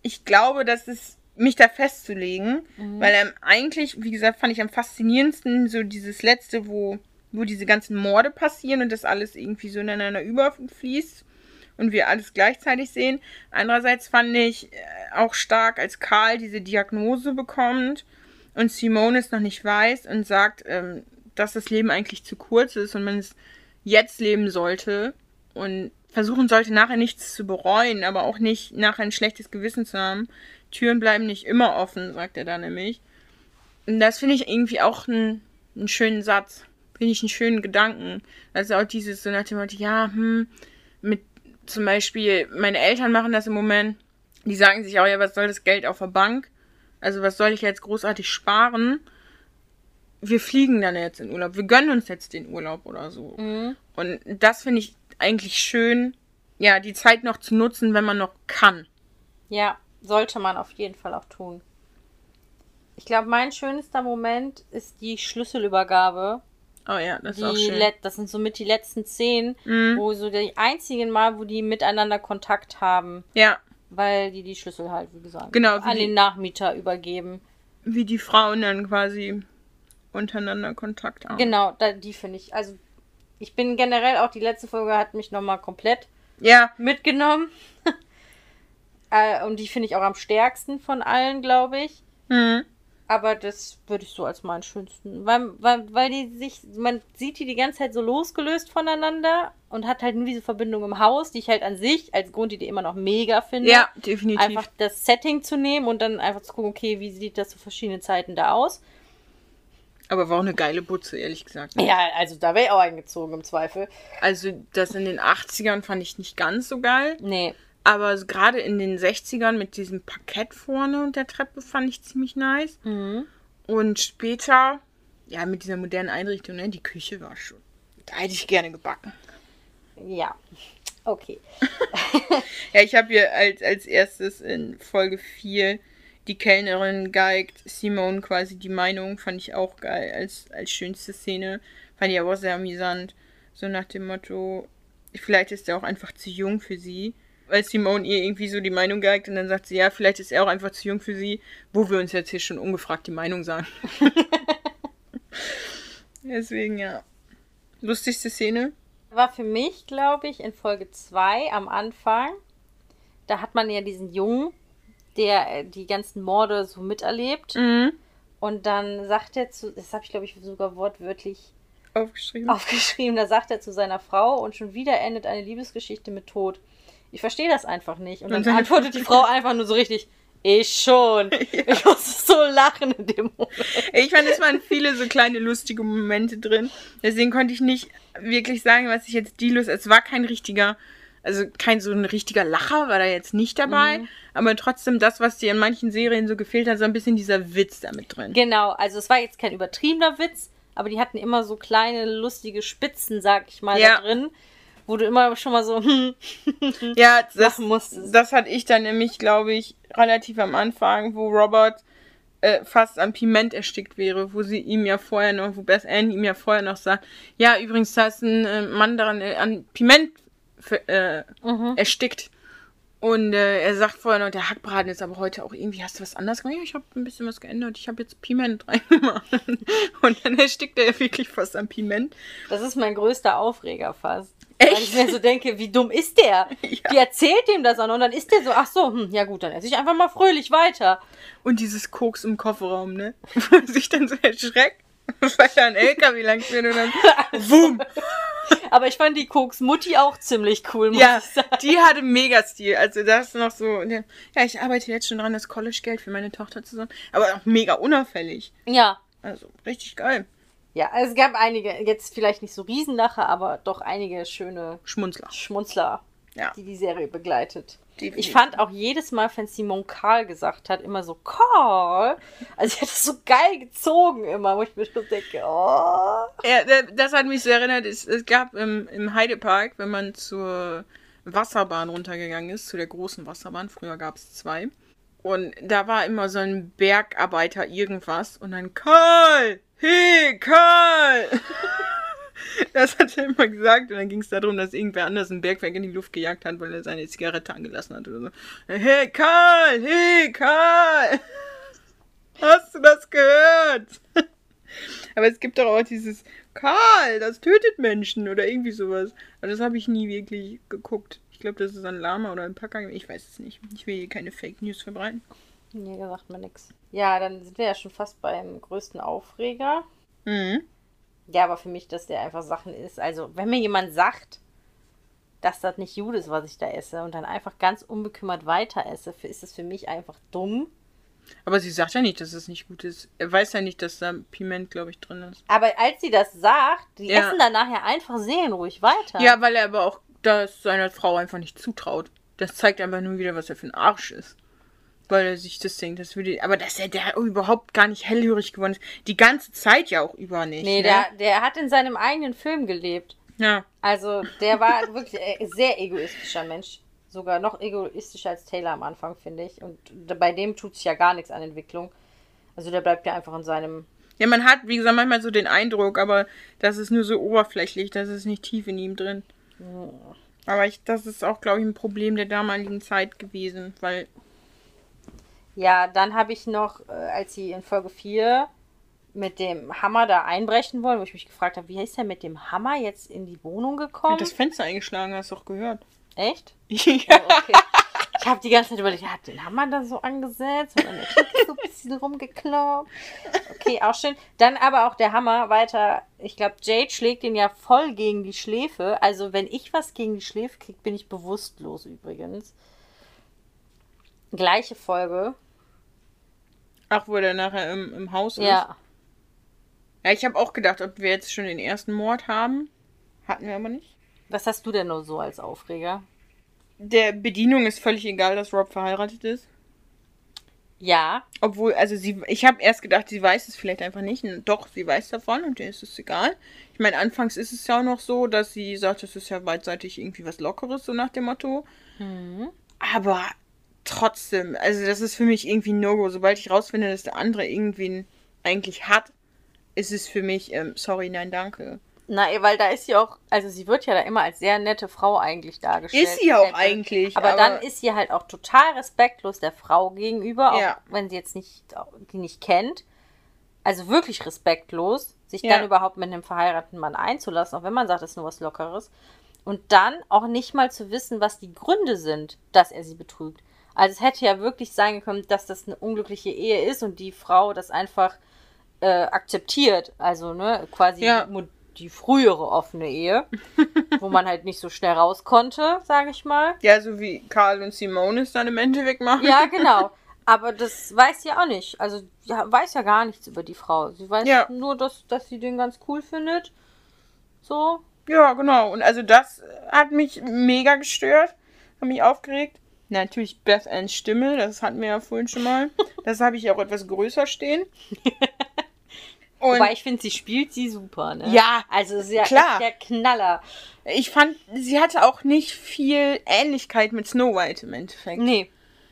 Ich glaube, dass es mich da festzulegen, weil ähm, eigentlich, wie gesagt, fand ich am faszinierendsten so dieses letzte, wo, wo diese ganzen Morde passieren und das alles irgendwie so ineinander überfließt und wir alles gleichzeitig sehen. Andererseits fand ich äh, auch stark, als Karl diese Diagnose bekommt und Simone es noch nicht weiß und sagt, ähm, dass das Leben eigentlich zu kurz ist und man es jetzt leben sollte und versuchen sollte, nachher nichts zu bereuen, aber auch nicht nachher ein schlechtes Gewissen zu haben. Türen bleiben nicht immer offen, sagt er da nämlich. Und das finde ich irgendwie auch einen, einen schönen Satz. Finde ich einen schönen Gedanken. Also auch dieses so nach dem Motto, ja, hm, mit zum Beispiel, meine Eltern machen das im Moment, die sagen sich auch, ja, was soll das Geld auf der Bank? Also was soll ich jetzt großartig sparen? Wir fliegen dann jetzt in Urlaub. Wir gönnen uns jetzt den Urlaub oder so. Mhm. Und das finde ich eigentlich schön, ja, die Zeit noch zu nutzen, wenn man noch kann. Ja, sollte man auf jeden Fall auch tun. Ich glaube, mein schönster Moment ist die Schlüsselübergabe. Oh ja, das ist auch schön. Das sind somit die letzten Szenen, Mhm. wo so die einzigen Mal, wo die miteinander Kontakt haben, Ja, weil die die Schlüssel halt, wie gesagt, Genau, wie an die- den Nachmieter übergeben. wie die Frauen dann quasi untereinander Kontakt haben. Genau, da, die finde ich. Also, ich bin generell auch, die letzte Folge hat mich nochmal komplett Ja, mitgenommen. äh, und die finde ich auch am stärksten von allen, glaube ich. mhm. Aber das würde ich so als meinen schönsten. Weil, weil, weil die sich, man sieht die die ganze Zeit so losgelöst voneinander und hat halt nur diese Verbindung im Haus, die ich halt an sich als Grundidee immer noch mega finde. ja, definitiv. Einfach das Setting zu nehmen und dann einfach zu gucken, okay, wie sieht das zu verschiedenen Zeiten da aus. Aber war auch eine geile Butze, ehrlich gesagt. Ja, also da wäre ich auch eingezogen im Zweifel. Also das in den 80ern fand ich nicht ganz so geil. Nee. Aber gerade in den 60ern mit diesem Parkett vorne und der Treppe fand ich ziemlich nice. Mhm. Und später, ja, mit dieser modernen Einrichtung, ne, die Küche war schon. Da hätte ich gerne gebacken. Ja. Okay. Ja, ich habe hier als, als erstes in Folge 4 die Kellnerin geigt Simone quasi die Meinung, fand ich auch geil als, als schönste Szene. Fand ich aber auch sehr amüsant. So nach dem Motto, vielleicht ist er auch einfach zu jung für sie. Weil Simone ihr irgendwie so die Meinung geigt und dann sagt sie, ja, vielleicht ist er auch einfach zu jung für sie, wo wir uns jetzt hier schon ungefragt die Meinung sagen. Deswegen, ja. Lustigste Szene? War für mich, glaube ich, in Folge 2 am Anfang. Da hat man ja diesen Jungen, der äh, die ganzen Morde so miterlebt. Mhm. Und dann sagt er zu, das habe ich, glaube ich, sogar wortwörtlich Aufgeschrieben. aufgeschrieben, da sagt er zu seiner Frau und schon wieder endet eine Liebesgeschichte mit Tod. Ich verstehe das einfach nicht. Und dann Und antwortet die Frau einfach nur so richtig, ich schon. Ich musste so lachen in dem Moment. Ich fand, es waren viele so kleine lustige Momente drin. Deswegen konnte ich nicht wirklich sagen, was ich jetzt die Lust. Es war kein richtiger, also kein so ein richtiger Lacher war da jetzt nicht dabei. Aber trotzdem das, was dir in manchen Serien so gefehlt hat, so ein bisschen dieser Witz damit drin. Genau, also es war jetzt kein übertriebener Witz, aber die hatten immer so kleine lustige Spitzen, sag ich mal, Ja. da drin, wo du immer schon mal so hm, Ja, das, musstest. das hatte ich dann nämlich, glaube ich, relativ am Anfang, wo Robert äh, fast am Piment erstickt wäre, wo sie ihm ja vorher noch, wo Beth Ann ihm ja vorher noch sagt, ja, übrigens, da ist ein äh, Mann daran äh, an Piment äh, Mhm. erstickt. Und äh, er sagt vorher noch, der Hackbraten ist aber heute auch irgendwie, hast du was anderes gemacht? Ja, ich habe ein bisschen was geändert. Ich habe jetzt Piment reingemacht. Und dann erstickt er wirklich fast am Piment. Das ist mein größter Aufreger fast. Echt? Weil ich mir so denke, wie dumm ist der? Ja. Die erzählt ihm das auch noch und dann ist der so, ach so, hm, ja gut, dann esse ich einfach mal fröhlich weiter. Und dieses Koks im Kofferraum, ne? Wo sich dann so erschreckt, weil da ein LKW lang fährt und dann Wum! Aber ich fand die Koks Mutti auch ziemlich cool, muss Ja, ich sagen. die hatte mega Stil. Also das ist noch so, ja, ich arbeite jetzt schon dran, das College-Geld für meine Tochter zu sammeln. Aber auch mega unauffällig. Ja. Also richtig geil. Ja, es gab einige, jetzt vielleicht nicht so Riesenlacher, aber doch einige schöne Schmunzler. Schmunzler, Ja. die die Serie begleitet. Definitiv. Ich fand auch jedes Mal, wenn Simon Karl gesagt hat, immer so Karl. Also ich hatte das so geil gezogen immer, wo ich mir schon denke, oh. Ja, da- das hat mich so erinnert, es, es gab im, im Heidepark, wenn man zur Wasserbahn runtergegangen ist, zu der großen Wasserbahn, früher gab es zwei. Und da war immer so ein Bergarbeiter irgendwas und dann Karl! Hey, Karl! Das hat er immer gesagt und dann ging es darum, dass irgendwer anders ein Bergwerk in die Luft gejagt hat, weil er seine Zigarette angelassen hat oder so. Hey Karl, hey Karl! Hast du das gehört? Aber es gibt doch auch dieses Karl, das tötet Menschen oder irgendwie sowas. Aber das habe ich nie wirklich geguckt. Ich glaube, das ist ein Lama oder ein Packer. Ich weiß es nicht. Ich will hier keine Fake News verbreiten. Nee, sagt mir nix. Ja, dann sind wir ja schon fast beim größten Aufreger. Mhm. Ja, aber für mich, dass der einfach Sachen ist. Also, wenn mir jemand sagt, dass das nicht gut ist, was ich da esse, und dann einfach ganz unbekümmert weiter esse, ist es für mich einfach dumm. Aber sie sagt ja nicht, dass es nicht gut ist. Er weiß ja nicht, dass da Piment, glaube ich, drin ist. Aber als sie das sagt, die Ja. essen dann nachher einfach seelenruhig weiter. Ja, weil er aber auch das seiner Frau einfach nicht zutraut. Das zeigt einfach nur wieder, was er für ein Arsch ist. Weil er sich das denkt, das würde. Aber dass er da überhaupt gar nicht hellhörig geworden ist. Die ganze Zeit ja auch über nicht. Nee, ne? der, der hat in seinem eigenen Film gelebt. Ja. Also, der war wirklich ein sehr egoistischer Mensch. Sogar noch egoistischer als Taylor am Anfang, finde ich. Und bei dem tut sich ja gar nichts an Entwicklung. Also, der bleibt ja einfach in seinem. Ja, man hat, wie gesagt, manchmal so den Eindruck, aber das ist nur so oberflächlich, das ist nicht tief in ihm drin. Aber ich, das ist auch, glaube ich, ein Problem der damaligen Zeit gewesen, weil Ja, dann habe ich noch, äh, als sie in Folge 4 mit dem Hammer da einbrechen wollen, wo ich mich gefragt habe, wie ist er mit dem Hammer jetzt in die Wohnung gekommen? hat das Fenster eingeschlagen, hast du doch gehört. Echt? ja. Oh, okay. Ich habe die ganze Zeit überlegt, er hat den Hammer da so angesetzt und an der so ein bisschen rumgekloppt. Okay, auch schön. Dann aber auch der Hammer weiter. Ich glaube, Jade schlägt ihn ja voll gegen die Schläfe. Also, wenn ich was gegen die Schläfe kriege, bin ich bewusstlos übrigens. Gleiche Folge. Ach, wo der nachher im, im Haus ist. Ja. Ja, ich habe auch gedacht, ob wir jetzt schon den ersten Mord haben. Hatten wir aber nicht. Was hast du denn nur so als Aufreger? Der Bedienung ist völlig egal, dass Rob verheiratet ist. Ja, Obwohl, also sie, ich habe erst gedacht, sie weiß es vielleicht einfach nicht. Doch, sie weiß davon und ihr ist es egal. Ich meine, anfangs ist es ja auch noch so, dass sie sagt, das ist ja beidseitig irgendwie was Lockeres, so nach dem Motto. Aber trotzdem, also das ist für mich irgendwie ein No-Go. Sobald ich rausfinde, dass der andere irgendwen eigentlich hat, ist es für mich, ähm, sorry, nein, danke. Na, weil da ist sie auch, also sie wird ja da immer als sehr nette Frau eigentlich dargestellt. Ist sie auch Apple. eigentlich. Aber, dann ist sie halt auch total respektlos der Frau gegenüber, auch Ja. wenn sie jetzt nicht die nicht kennt. Also wirklich respektlos, sich Ja. dann überhaupt mit einem verheirateten Mann einzulassen, auch wenn man sagt, das ist nur was Lockeres. Und dann auch nicht mal zu wissen, was die Gründe sind, dass er sie betrügt. Also es hätte ja wirklich sein können, dass das eine unglückliche Ehe ist und die Frau das einfach äh, akzeptiert. Also, ne, quasi Ja. die, frühere offene Ehe, wo man halt nicht so schnell raus konnte, sage ich mal. Ja, so wie Karl und Simone es dann im Endeffekt machen. Ja, genau. Aber das weiß sie auch nicht. Also, sie weiß ja gar nichts über die Frau. Sie weiß Ja. nur, dass, dass sie den ganz cool findet. So. Ja, genau. Und also das hat mich mega gestört, hat mich aufgeregt. Natürlich Beth Anns Stimme, das hatten wir ja vorhin schon mal. Das habe ich auch etwas größer stehen. Und Wobei ich finde, sie spielt sie super, ne? Ja, Also, ja klar. der Knaller. ich fand, sie hatte auch nicht viel Ähnlichkeit mit Snow White im Endeffekt. Nee.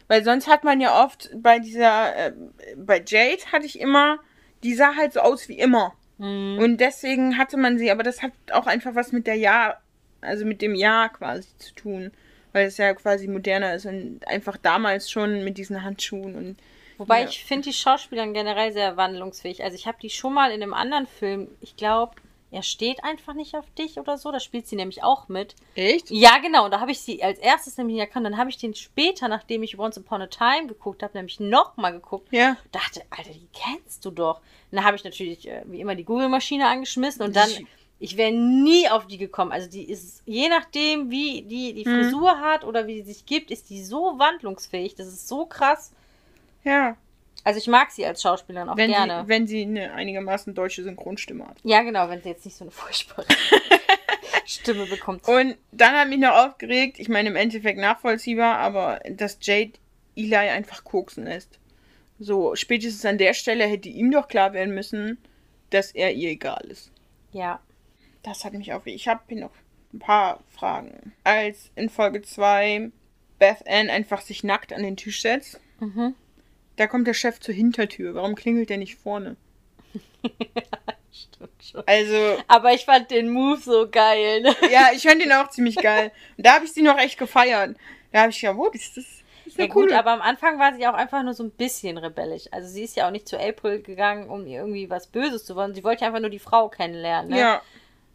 Weil sonst hat man ja oft bei dieser, äh, bei Jade hatte ich immer, die sah halt so aus wie immer. Mhm. Und deswegen hatte man sie, aber das hat auch einfach was mit der Jahr, also mit dem Jahr quasi zu tun. Weil es ja quasi moderner ist und einfach damals schon mit diesen Handschuhen und. Wobei Ja. ich finde die Schauspielerin generell sehr wandlungsfähig. Also ich habe die schon mal in einem anderen Film, ich glaube, er steht einfach nicht auf dich oder so. Da spielt sie nämlich auch mit. Echt? Ja, genau. Und da habe ich sie als erstes nämlich erkannt. Dann habe ich den später, nachdem ich Once Upon a Time geguckt habe, nämlich nochmal geguckt. Ja. Dachte, Alter, die kennst du doch. Und dann habe ich natürlich äh, wie immer die Google-Maschine angeschmissen und dann, ich wäre nie auf die gekommen. Also die ist, je nachdem, wie die die Mhm. Frisur hat oder wie sie sich gibt, ist die so wandlungsfähig. Das ist so krass. Ja. Also ich mag sie als Schauspielerin auch Wenn gerne. sie, wenn sie eine einigermaßen deutsche Synchronstimme hat. ja, genau, wenn sie jetzt nicht so eine furchtbare Stimme bekommt. Und dann hat mich noch aufgeregt, ich meine im Endeffekt nachvollziehbar, aber dass Jade Eli einfach koksen lässt. So, spätestens an der Stelle hätte ihm doch klar werden müssen, dass er ihr egal ist. Ja. Das hat mich aufgeregt. Ich habe hier noch ein paar Fragen. Als in Folge 2 Beth Ann einfach sich nackt an den Tisch setzt, Mhm. da kommt der Chef zur Hintertür. Warum klingelt der nicht vorne? Stimmt schon. Also, Aber ich fand den Move so geil. Ne? ja, ich fand ihn auch ziemlich geil. Und da habe ich sie noch echt gefeiert. Da habe ich ja, wo ist das? ist Ja gut, coole. aber am Anfang war sie auch einfach nur so ein bisschen rebellisch. Also sie ist ja auch nicht zu April gegangen, um ihr irgendwie was Böses zu wollen. Sie wollte ja einfach nur die Frau kennenlernen. Ne? Ja,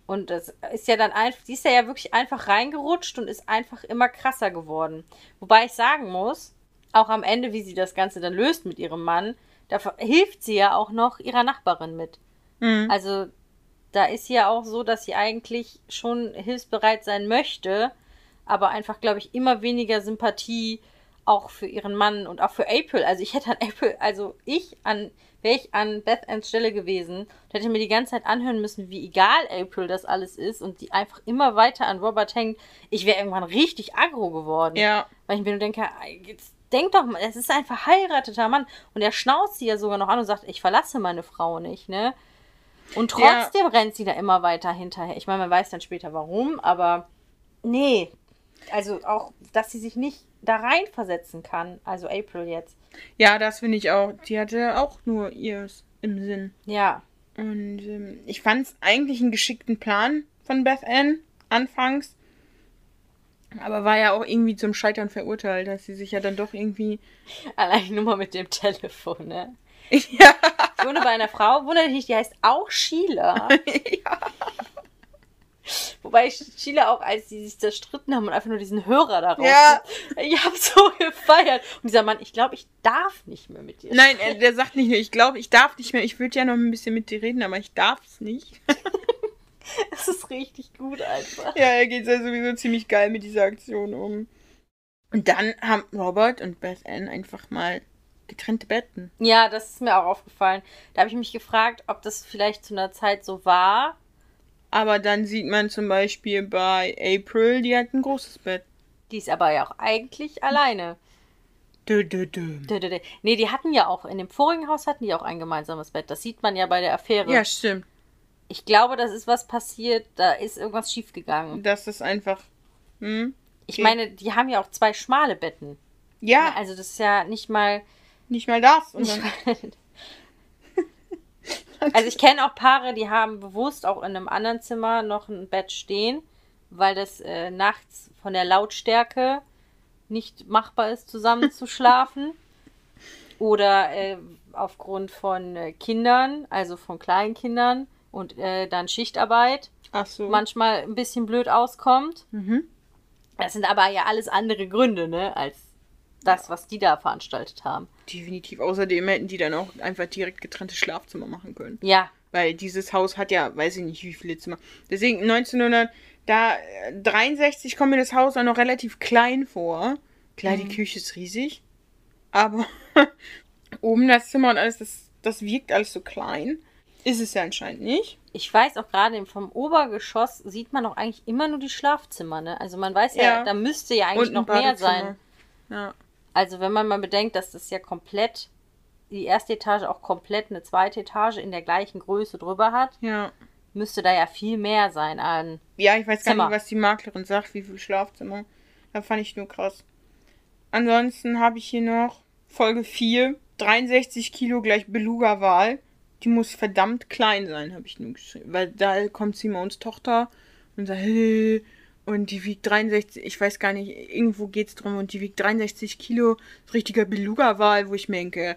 Und das ist ja dann einfach, sie ist ja, ja wirklich einfach reingerutscht und ist einfach immer krasser geworden. Wobei ich sagen muss, auch am Ende, wie sie das Ganze dann löst mit ihrem Mann, da hilft sie ja auch noch ihrer Nachbarin mit. Mhm. Also da ist ja auch so, dass sie eigentlich schon hilfsbereit sein möchte, aber einfach, glaube ich, immer weniger Sympathie auch für ihren Mann und auch für April. Also ich hätte an April, also ich an, wäre ich an Beth Anns Stelle gewesen, hätte mir die ganze Zeit anhören müssen, wie egal April das alles ist und die einfach immer weiter an Robert hängt. Ich wäre irgendwann richtig aggro geworden. ja. Weil ich mir nur denke, jetzt denk doch mal, es ist ein verheirateter Mann. Und er schnauzt sie ja sogar noch an und sagt, ich verlasse meine Frau nicht, ne? Und Ja. trotzdem rennt sie da immer weiter hinterher. Ich meine, man weiß dann später warum, aber nee. Also auch, dass sie sich nicht da reinversetzen kann. Also April jetzt. Ja, das finde ich auch. Die hatte auch nur ihrs im Sinn. Ja. Und ähm, ich fand es eigentlich einen geschickten Plan von Beth Ann anfangs. Aber war ja auch irgendwie zum Scheitern verurteilt, dass sie sich ja dann doch irgendwie. Allein nur mal mit dem Telefon, ne? ja. Ich wohne bei einer Frau, wundert dich nicht, die heißt auch Sheila. ja. Wobei ich Sheila auch, als sie sich zerstritten haben und einfach nur diesen Hörer darauf. Ja. Ich habe so gefeiert. Und dieser Mann, ich glaube, ich darf nicht mehr mit dir Nein, er, der sagt nicht nur, ich glaube, ich darf nicht mehr. Ich würde ja noch ein bisschen mit dir reden, aber ich darf es nicht. Das ist richtig gut einfach. ja, er geht ja sowieso ziemlich geil mit dieser Aktion um. Und dann haben Robert und Beth Ann einfach mal getrennte Betten. Ja, das ist mir auch aufgefallen. Da habe ich mich gefragt, ob das vielleicht zu einer Zeit so war. Aber dann sieht man zum Beispiel bei April, die hat ein großes Bett. Die ist aber ja auch eigentlich alleine. Dö, dö, dö. Dö, dö, dö. Nee, die hatten ja auch, in dem vorigen Haus hatten die auch ein gemeinsames Bett. Das sieht man ja bei der Affäre. Ja, stimmt. Ich glaube, das ist was passiert, da ist irgendwas schiefgegangen. Das ist einfach. Hm? Ich Okay. meine, die haben ja auch zwei schmale Betten. Ja, Also das ist ja nicht mal. nicht mal das. Nicht mal. Also ich kenne auch Paare, die haben bewusst auch in einem anderen Zimmer noch ein Bett stehen, weil das äh, nachts von der Lautstärke nicht machbar ist, zusammen zu schlafen. Oder äh, aufgrund von äh, Kindern, also von kleinen Kindern und äh, dann Schichtarbeit Ach so. manchmal ein bisschen blöd auskommt. Mhm. Das sind aber ja alles andere Gründe, ne, als das, was die da veranstaltet haben. Definitiv. Außerdem hätten die dann auch einfach direkt getrennte Schlafzimmer machen können. Ja, Weil dieses Haus hat ja, weiß ich nicht, wie viele Zimmer. Deswegen 1963 kommt mir das Haus auch noch relativ klein vor. Klar, die Küche ist riesig. Aber oben das Zimmer und alles, das, das wirkt alles so klein. Ist es ja anscheinend nicht. ich weiß auch gerade vom Obergeschoss sieht man auch eigentlich immer nur die Schlafzimmer, ne? Also man weiß ja, Ja. da müsste ja eigentlich noch mehr sein. Ja. Also wenn man mal bedenkt, dass das ja komplett die erste Etage auch komplett eine zweite Etage in der gleichen Größe drüber hat, Ja. müsste da ja viel mehr sein an. Ja, ich weiß gar Zimmer. nicht, was die Maklerin sagt, wie viel Schlafzimmer. Da fand ich nur krass. Ansonsten habe ich hier noch Folge 4, 63 Kilo gleich Beluga-Wal. Die muss verdammt klein sein, habe ich nur geschrieben. Weil da kommt Simons Tochter und sagt, hey, und die wiegt 63, ich weiß gar nicht, irgendwo geht's drum und die wiegt 63 Kilo, ist richtiger Beluga-Wal, wo ich mir denke,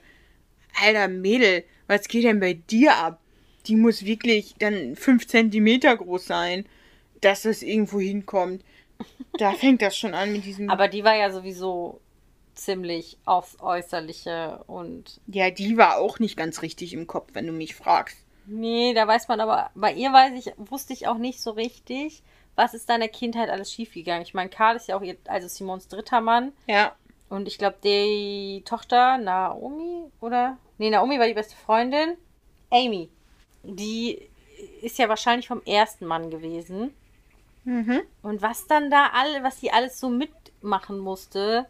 alter Mädel, was geht denn bei dir ab? Die muss wirklich dann 5 Zentimeter groß sein, dass das irgendwo hinkommt. Da fängt das schon an mit diesem. Aber die war ja sowieso ziemlich aufs Äußerliche und ja, die war auch nicht ganz richtig im Kopf, wenn du mich fragst. Nee, da weiß man aber, bei ihr weiß ich, wusste ich auch nicht so richtig, was ist da in der Kindheit alles schiefgegangen. Ich meine, Karl ist ja auch ihr, also Simons dritter Mann. Ja, Und ich glaube, die Tochter, Naomi, oder? Nee, Naomi war die beste Freundin. Amy. Die ist ja wahrscheinlich vom ersten Mann gewesen. Mhm. Und was dann da alle, was sie alles so mitmachen musste.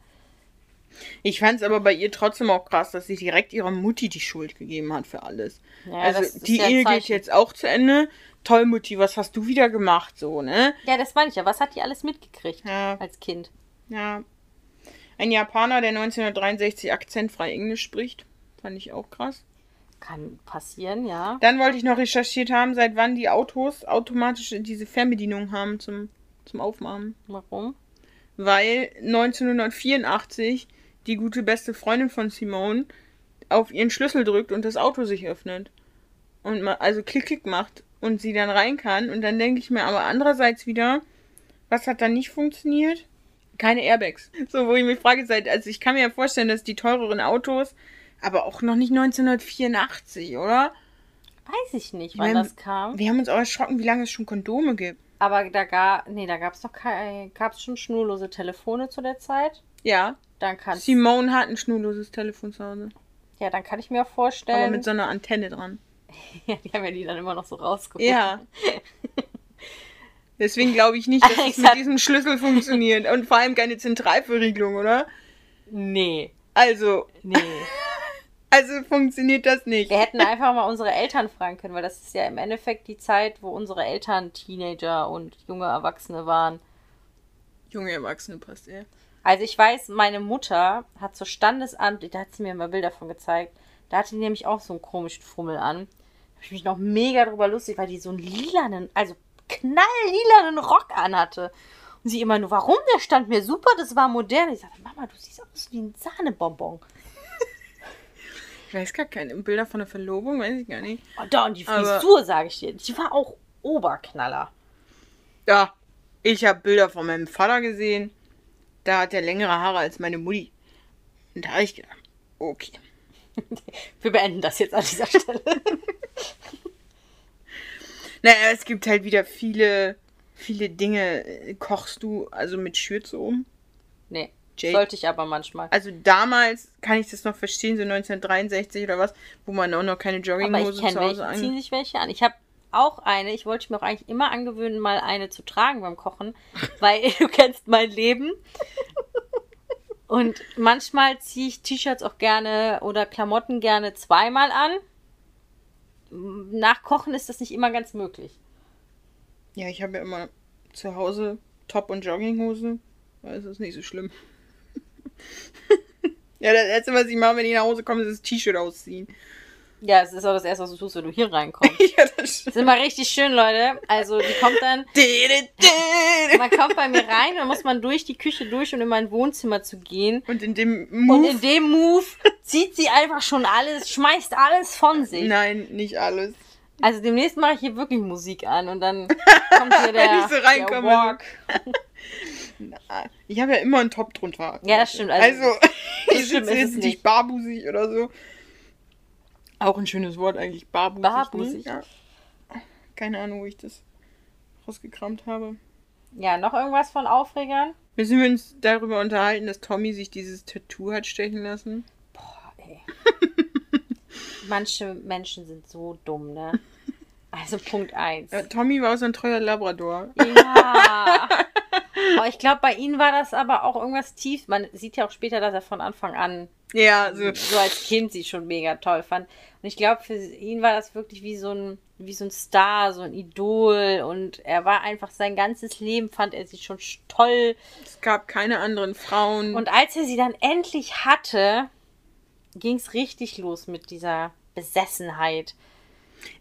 Ich fand es aber bei ihr trotzdem auch krass, dass sie direkt ihrer Mutti die Schuld gegeben hat für alles. Ja, also die Ehe geht Zeichen. jetzt auch zu Ende. Toll, Mutti, was hast du wieder gemacht, so, ne? Ja, das meine ich ja. Was hat die alles mitgekriegt Ja. als Kind? Ja. Ein Japaner, der 1963 akzentfrei Englisch spricht. Fand ich auch krass. Kann passieren, ja. Dann wollte ich noch recherchiert haben, seit wann die Autos automatisch diese Fernbedienung haben zum, zum Aufmachen. Warum? Weil 1984 die gute beste Freundin von Simone auf ihren Schlüssel drückt und das Auto sich öffnet. Und ma- also klick, klick macht und sie dann rein kann. Und dann denke ich mir aber andererseits wieder, was hat dann nicht funktioniert? Keine Airbags. So, wo ich mich frage, seit, also ich kann mir ja vorstellen, dass die teureren Autos, aber auch noch nicht 1984, oder? Weiß ich nicht, wann Wir haben- das kam. Wir haben uns auch erschrocken, wie lange es schon Kondome gibt. Aber da gab, nee, da gab es noch keine, gab es schon schnurlose Telefone zu der Zeit. Ja, Dann kann Simone hat ein schnurloses Telefon zu Hause. ja, dann kann ich mir auch Aber vorstellen. mit so einer Antenne dran. ja, die haben ja die dann immer noch so rausgeholt. Ja. Deswegen glaube ich nicht, dass es mit diesem Schlüssel funktioniert. Und vor allem keine Zentralverriegelung, oder? Nee, Also, nee. also funktioniert das nicht. Wir hätten einfach mal unsere Eltern fragen können, weil das ist ja im Endeffekt die Zeit, wo unsere Eltern Teenager und junge Erwachsene waren. Junge Erwachsene passt eher. Also ich weiß, meine Mutter hat zur Standesamt, da hat sie mir mal Bilder von gezeigt, da hatte die nämlich auch so einen komischen Fummel an. Da habe ich mich noch mega drüber lustig, weil die so einen lilanen, also knalllilanen Rock anhatte. Und sie immer nur, warum? Der stand mir super, das war modern. Ich sagte, Mama, du siehst aus wie ein Sahnebonbon. Ich weiß gar keine Bilder von der Verlobung, weiß ich gar nicht. Und da, und die Frisur, sage ich dir, die war auch Oberknaller. Ja, ich habe Bilder von meinem Vater gesehen. Da hat er längere Haare als meine Mutti. Und da habe ich gedacht, okay. Wir beenden das jetzt an dieser Stelle. Naja, es gibt halt wieder viele, viele Dinge. Kochst du also mit Schürze um? nee, Jake. sollte ich aber manchmal. Also damals kann ich das noch verstehen, so 1963 oder was, wo man auch noch keine Jogginghose kenne zu Hause welche, ziehen an. sich welche an. Ich habe auch eine, ich wollte mir auch eigentlich immer angewöhnen, mal eine zu tragen beim Kochen, weil du kennst mein Leben. Und manchmal ziehe ich T-Shirts auch gerne oder Klamotten gerne zweimal an. Nach Kochen ist das nicht immer ganz möglich. Ja, ich habe ja immer zu Hause Top und Jogginghose. Das ist nicht so schlimm. ja, das Erste, was ich mache, wenn ich nach Hause komme, ist das T-Shirt ausziehen. Ja, es ist auch das erste, was du tust, wenn du hier reinkommst. ja, das Das ist immer richtig schön, Leute. Also, die kommt dann, man kommt bei mir rein, dann muss man durch die Küche durch, um in mein Wohnzimmer zu gehen. Und in dem Und Move. in dem Move zieht sie einfach schon alles, schmeißt alles von sich. Nein, nicht alles. Also demnächst mache ich hier wirklich Musik an und dann kommt hier der, Wenn ich so der Walk. Ich habe ja immer einen Top drunter. Ja, das stimmt. Also, Also, so ich sitze ist jetzt nicht. barbusig oder so. Auch ein schönes Wort eigentlich, barbusig. Barbusig. Ne? Ja. Keine Ahnung, wo ich das rausgekramt habe. Ja, noch irgendwas von Aufregern? Müssen wir uns darüber unterhalten, dass Tommy sich dieses Tattoo hat stechen lassen? Boah, ey. Manche Menschen sind so dumm, ne? Also Punkt 1. Ja, Tommy war auch so ein treuer Labrador. Ja. Oh, ich glaube, bei ihnen war das aber auch irgendwas tief. Man sieht ja auch später, dass er von Anfang an Ja, so. so als Kind sie schon mega toll fand. Und ich glaube, für ihn war das wirklich wie so ein, wie so ein Star, so ein Idol. Und er war einfach sein ganzes Leben, fand er sie schon sch- toll. Es gab keine anderen Frauen. Und als er sie dann endlich hatte, ging es richtig los mit dieser Besessenheit.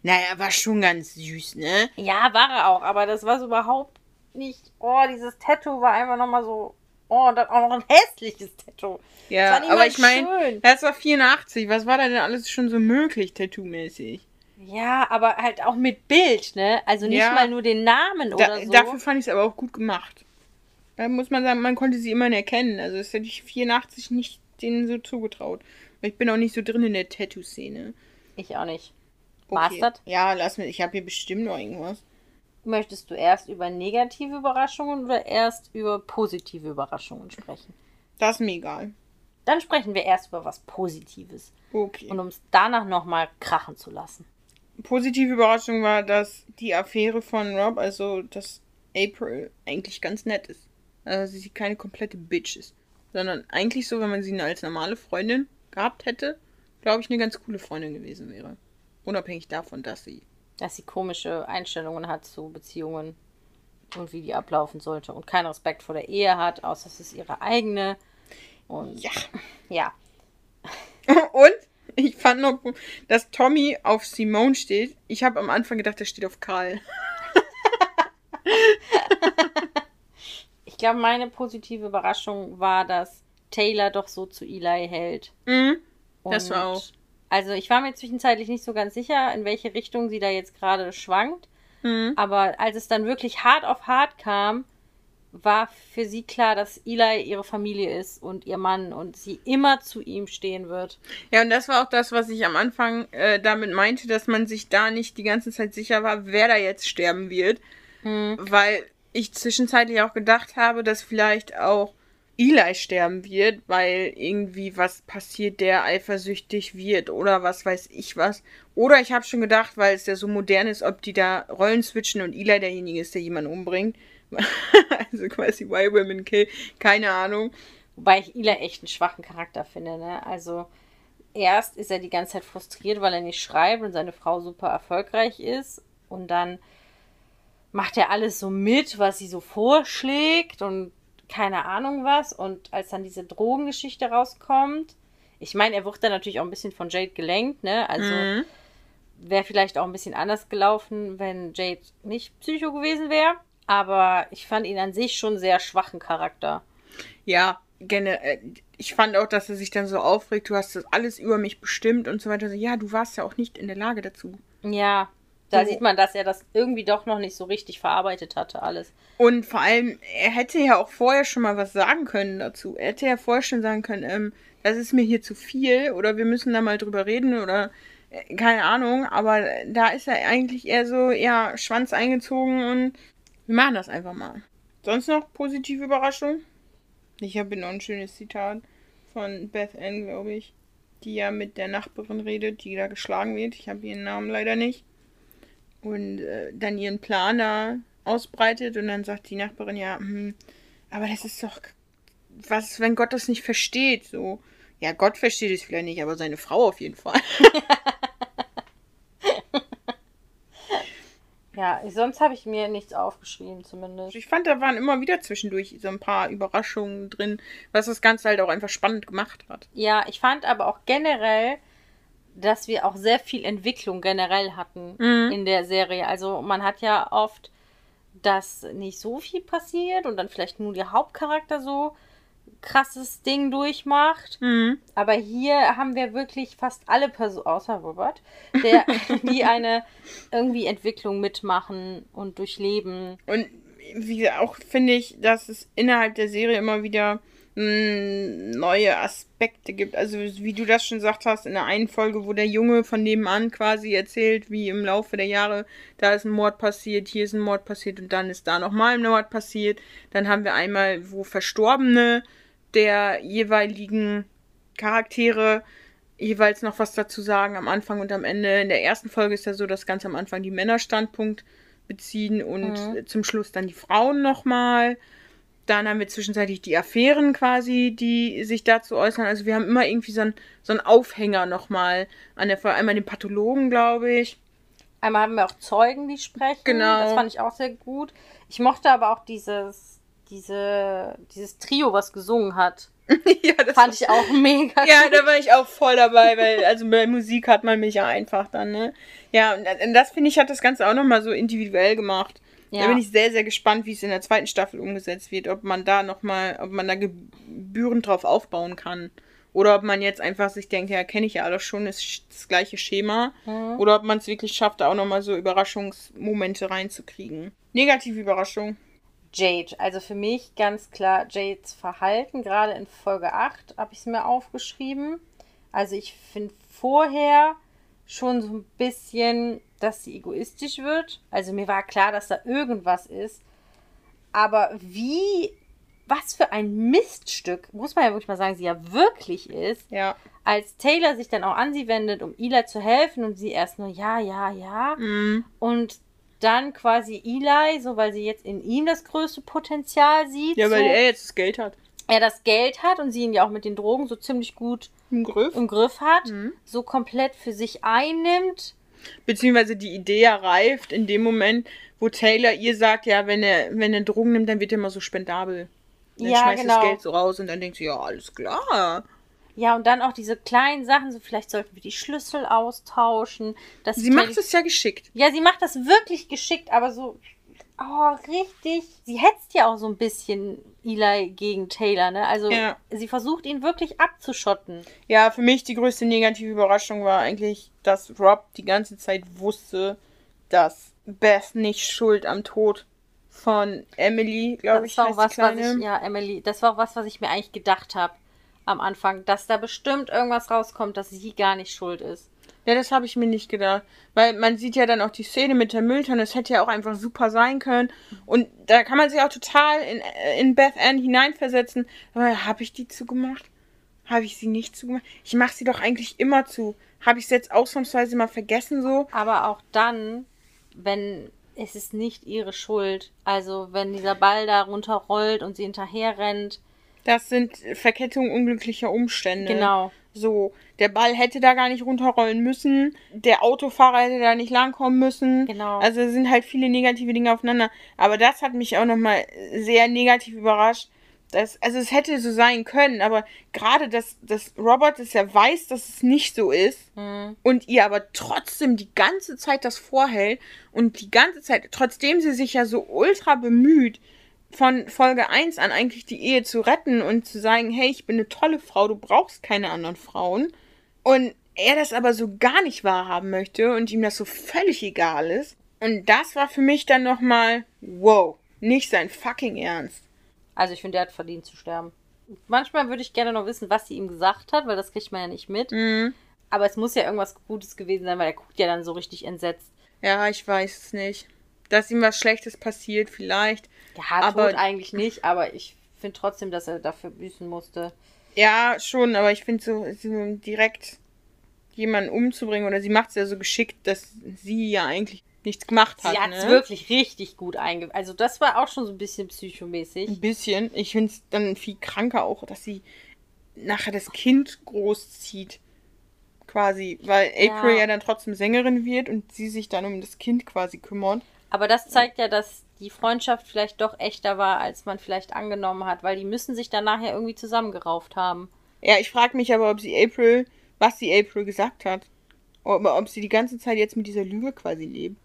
naja, er war schon ganz süß, ne? Ja, war er auch, aber das war so überhaupt nicht. Oh, dieses Tattoo war einfach nochmal so. Oh, und dann auch noch ein hässliches Tattoo. Das Ja, aber ich meine, das war 84. Was war da denn alles schon so möglich, tattoo-mäßig? Ja, aber halt auch mit Bild, ne? Also nicht Ja. mal nur den Namen Da, oder so. Dafür fand ich es aber auch gut gemacht. Da muss man sagen, man konnte sie immerhin erkennen. Also das hätte ich 84 nicht denen so zugetraut. Weil ich bin auch nicht so drin in der Tattoo-Szene. Ich auch nicht. Okay. Bastard. Ja, lass mir. Ich habe hier bestimmt noch irgendwas. Möchtest du erst über negative Überraschungen oder erst über positive Überraschungen sprechen? Das ist mir egal. Dann sprechen wir erst über was Positives. Okay. Und um es danach nochmal krachen zu lassen. Positive Überraschung war, dass die Affäre von Rob, also dass April eigentlich ganz nett ist. Also sie keine komplette Bitch ist. Sondern eigentlich so, wenn man sie als normale Freundin gehabt hätte, glaube ich, eine ganz coole Freundin gewesen wäre. Unabhängig davon, dass sie. Dass sie komische Einstellungen hat zu Beziehungen und wie die ablaufen sollte. Und keinen Respekt vor der Ehe hat, außer es ist ihre eigene. Und Ja. ja. Und ich fand noch, dass Tommy auf Simone steht. Ich habe am Anfang gedacht, er steht auf Karl. Ich glaube, meine positive Überraschung war, dass Taylor doch so zu Eli hält. Mhm. Das war auch. Also ich war mir zwischenzeitlich nicht so ganz sicher, in welche Richtung sie da jetzt gerade schwankt. Mhm. Aber als es dann wirklich hart auf hart kam, war für sie klar, dass Eli ihre Familie ist und ihr Mann und sie immer zu ihm stehen wird. Ja, und das war auch das, was ich am Anfang äh, damit meinte, dass man sich da nicht die ganze Zeit sicher war, wer da jetzt sterben wird. Hm. Weil ich zwischenzeitlich auch gedacht habe, dass vielleicht auch Eli sterben wird, weil irgendwie was passiert, der eifersüchtig wird oder was weiß ich was. Oder ich habe schon gedacht, weil es ja so modern ist, ob die da Rollen switchen und Eli derjenige ist, der jemanden umbringt. also quasi Why Women Kill. Keine Ahnung. Wobei ich Eli echt einen schwachen Charakter finde. Ne? Also erst ist er die ganze Zeit frustriert, weil er nicht schreibt und seine Frau super erfolgreich ist. Und dann macht er alles so mit, was sie so vorschlägt und keine Ahnung was. Und als dann diese Drogengeschichte rauskommt, ich meine, er wird dann natürlich auch ein bisschen von Jade gelenkt, ne? Also Mhm. wäre vielleicht auch ein bisschen anders gelaufen, wenn Jade nicht Psycho gewesen wäre. Aber ich fand ihn an sich schon sehr schwachen Charakter. Ja, generell. Ich fand auch, dass er sich dann so aufregt, du hast das alles über mich bestimmt und so weiter. So, ja, du warst ja auch nicht in der Lage dazu. Ja, da So. sieht man, dass er das irgendwie doch noch nicht so richtig verarbeitet hatte, alles. Und vor allem, er hätte ja auch vorher schon mal was sagen können dazu. Er hätte ja vorher schon sagen können, ähm, das ist mir hier zu viel oder wir müssen da mal drüber reden oder äh, keine Ahnung. Aber da ist er eigentlich eher so, ja, Schwanz eingezogen und wir machen das einfach mal. Sonst noch positive Überraschung? Ich habe noch ein schönes Zitat von Beth Ann, glaube ich, die ja mit der Nachbarin redet, die da geschlagen wird. Ich habe ihren Namen leider nicht. Und äh, dann ihren Plan da ausbreitet und dann sagt die Nachbarin, ja, hm, aber das ist doch, was, wenn Gott das nicht versteht, so. Ja, Gott versteht es vielleicht nicht, aber seine Frau auf jeden Fall. Ja, sonst habe ich mir nichts aufgeschrieben, zumindest. Ich fand, da waren immer wieder zwischendurch so ein paar Überraschungen drin, was das Ganze halt auch einfach spannend gemacht hat. Ja, ich fand aber auch generell, dass wir auch sehr viel Entwicklung generell hatten Mhm. in der Serie. Also man hat ja oft, dass nicht so viel passiert und dann vielleicht nur der Hauptcharakter so krasses Ding durchmacht. Mhm. Aber hier haben wir wirklich fast alle Personen, außer Robert, der, die eine irgendwie Entwicklung mitmachen und durchleben. Und wie auch finde ich, dass es innerhalb der Serie immer wieder mh, neue Aspekte gibt. Also wie du das schon gesagt hast, in der einen Folge, wo der Junge von nebenan quasi erzählt, wie im Laufe der Jahre, da ist ein Mord passiert, hier ist ein Mord passiert und dann ist da nochmal ein Mord passiert. Dann haben wir einmal, wo Verstorbene der jeweiligen Charaktere jeweils noch was dazu sagen am Anfang und am Ende. In der ersten Folge ist ja so, dass ganz am Anfang die Männer Standpunkt beziehen und Mhm. zum Schluss dann die Frauen nochmal. Dann haben wir zwischenzeitlich die Affären quasi, die sich dazu äußern. Also wir haben immer irgendwie so einen so einen Aufhänger nochmal an der Folge. Einmal den Pathologen, glaube ich. Einmal haben wir auch Zeugen, die sprechen. Genau. Das fand ich auch sehr gut. Ich mochte aber auch dieses, diese, dieses Trio, was gesungen hat. ja, das Fand ich auch mega Ja, gut. da war ich auch voll dabei, weil also bei Musik hat man mich ja einfach dann, ne? Ja, und und das finde ich hat das Ganze auch nochmal so individuell gemacht. Da Ja. bin ich sehr, sehr gespannt, wie es in der zweiten Staffel umgesetzt wird, ob man da nochmal, ob man da gebührend drauf aufbauen kann. Oder ob man jetzt einfach sich denkt, ja, kenne ich ja alles schon, ist das gleiche Schema. Mhm. Oder ob man es wirklich schafft, da auch nochmal so Überraschungsmomente reinzukriegen. Negative Überraschung. Jade. Also für mich ganz klar Jades Verhalten. Gerade in Folge 8 habe ich es mir aufgeschrieben. Also ich finde vorher schon so ein bisschen, dass sie egoistisch wird. Also mir war klar, dass da irgendwas ist. Aber wie, was für ein Miststück, muss man ja wirklich mal sagen, sie ja wirklich ist, Ja. als Taylor sich dann auch an sie wendet, um Eli zu helfen und sie erst nur ja, ja, ja. Mhm. Und dann quasi Eli, so weil sie jetzt in ihm das größte Potenzial sieht, Ja, weil so, er jetzt das Geld hat. er das Geld hat und sie ihn ja auch mit den Drogen so ziemlich gut Im Griff. im Griff hat, Mhm. so komplett für sich einnimmt. Beziehungsweise die Idee ja reift in dem Moment, wo Taylor ihr sagt, ja, wenn er, wenn er Drogen nimmt, dann wird er immer so spendabel. Dann Ja, schmeißt genau. das Geld so raus und dann denkt sie, ja, alles klar. Ja, und dann auch diese kleinen Sachen, so vielleicht sollten wir die Schlüssel austauschen. Sie macht es ja geschickt. Ja, sie macht das wirklich geschickt, aber so. Oh, richtig. Sie hetzt ja auch so ein bisschen Eli gegen Taylor, ne? Also Ja. sie versucht ihn wirklich abzuschotten. Ja, für mich die größte negative Überraschung war eigentlich, dass Rob die ganze Zeit wusste, dass Beth nicht schuld am Tod von Emily, glaube ich, war heißt was, die was ich, ja, Emily, das war auch was, was ich mir eigentlich gedacht habe am Anfang, dass da bestimmt irgendwas rauskommt, dass sie gar nicht schuld ist. Ja, das habe ich mir nicht gedacht. Weil man sieht ja dann auch die Szene mit der Mülltonne, das hätte ja auch einfach super sein können. Und da kann man sich auch total in, in Beth Ann hineinversetzen. Aber habe ich die zugemacht? Habe ich sie nicht zugemacht? Ich mache sie doch eigentlich immer zu. Habe ich es jetzt ausnahmsweise mal vergessen so? Aber auch dann, wenn es ist nicht ihre Schuld. Also wenn dieser Ball da runterrollt und sie hinterher rennt. Das sind Verkettungen unglücklicher Umstände. Genau. So, der Ball hätte da gar nicht runterrollen müssen. Der Autofahrer hätte da nicht langkommen müssen. Genau. Also es sind halt viele negative Dinge aufeinander. Aber das hat mich auch nochmal sehr negativ überrascht. Das, also es hätte so sein können, aber gerade, dass, dass Robert es ja weiß, dass es nicht so ist Mhm. und ihr aber trotzdem die ganze Zeit das vorhält und die ganze Zeit, trotzdem sie sich ja so ultra bemüht, von Folge 1 an eigentlich die Ehe zu retten und zu sagen, hey, ich bin eine tolle Frau, du brauchst keine anderen Frauen. Und er das aber so gar nicht wahrhaben möchte und ihm das so völlig egal ist. Und das war für mich dann nochmal, wow, nicht sein fucking Ernst. Also ich finde, der hat verdient zu sterben. Manchmal würde ich gerne noch wissen, was sie ihm gesagt hat, weil das kriegt man ja nicht mit. Mhm. Aber es muss ja irgendwas Gutes gewesen sein, weil er guckt ja dann so richtig entsetzt. Ja, ich weiß es nicht. Dass ihm was Schlechtes passiert, vielleicht. Ja, Aber- tot eigentlich nicht, aber ich finde trotzdem, dass er dafür büßen musste. Ja, schon, aber ich finde so, so direkt jemanden umzubringen oder sie macht es ja so geschickt, dass sie ja eigentlich nichts gemacht hat. sie hat es ne? wirklich richtig gut einge... Also das war auch schon so ein bisschen psychomäßig. Ein bisschen. Ich finde es dann viel kranker auch, dass sie nachher das Kind großzieht. Quasi. Weil April Ja. ja. dann trotzdem Sängerin wird und sie sich dann um das Kind quasi kümmert. Aber das zeigt ja, dass die Freundschaft vielleicht doch echter war, als man vielleicht angenommen hat, weil die müssen sich dann nachher irgendwie zusammengerauft haben. Ja, ich frage mich aber, ob sie April, was sie April gesagt hat. Aber ob sie die ganze Zeit jetzt mit dieser Lüge quasi lebt.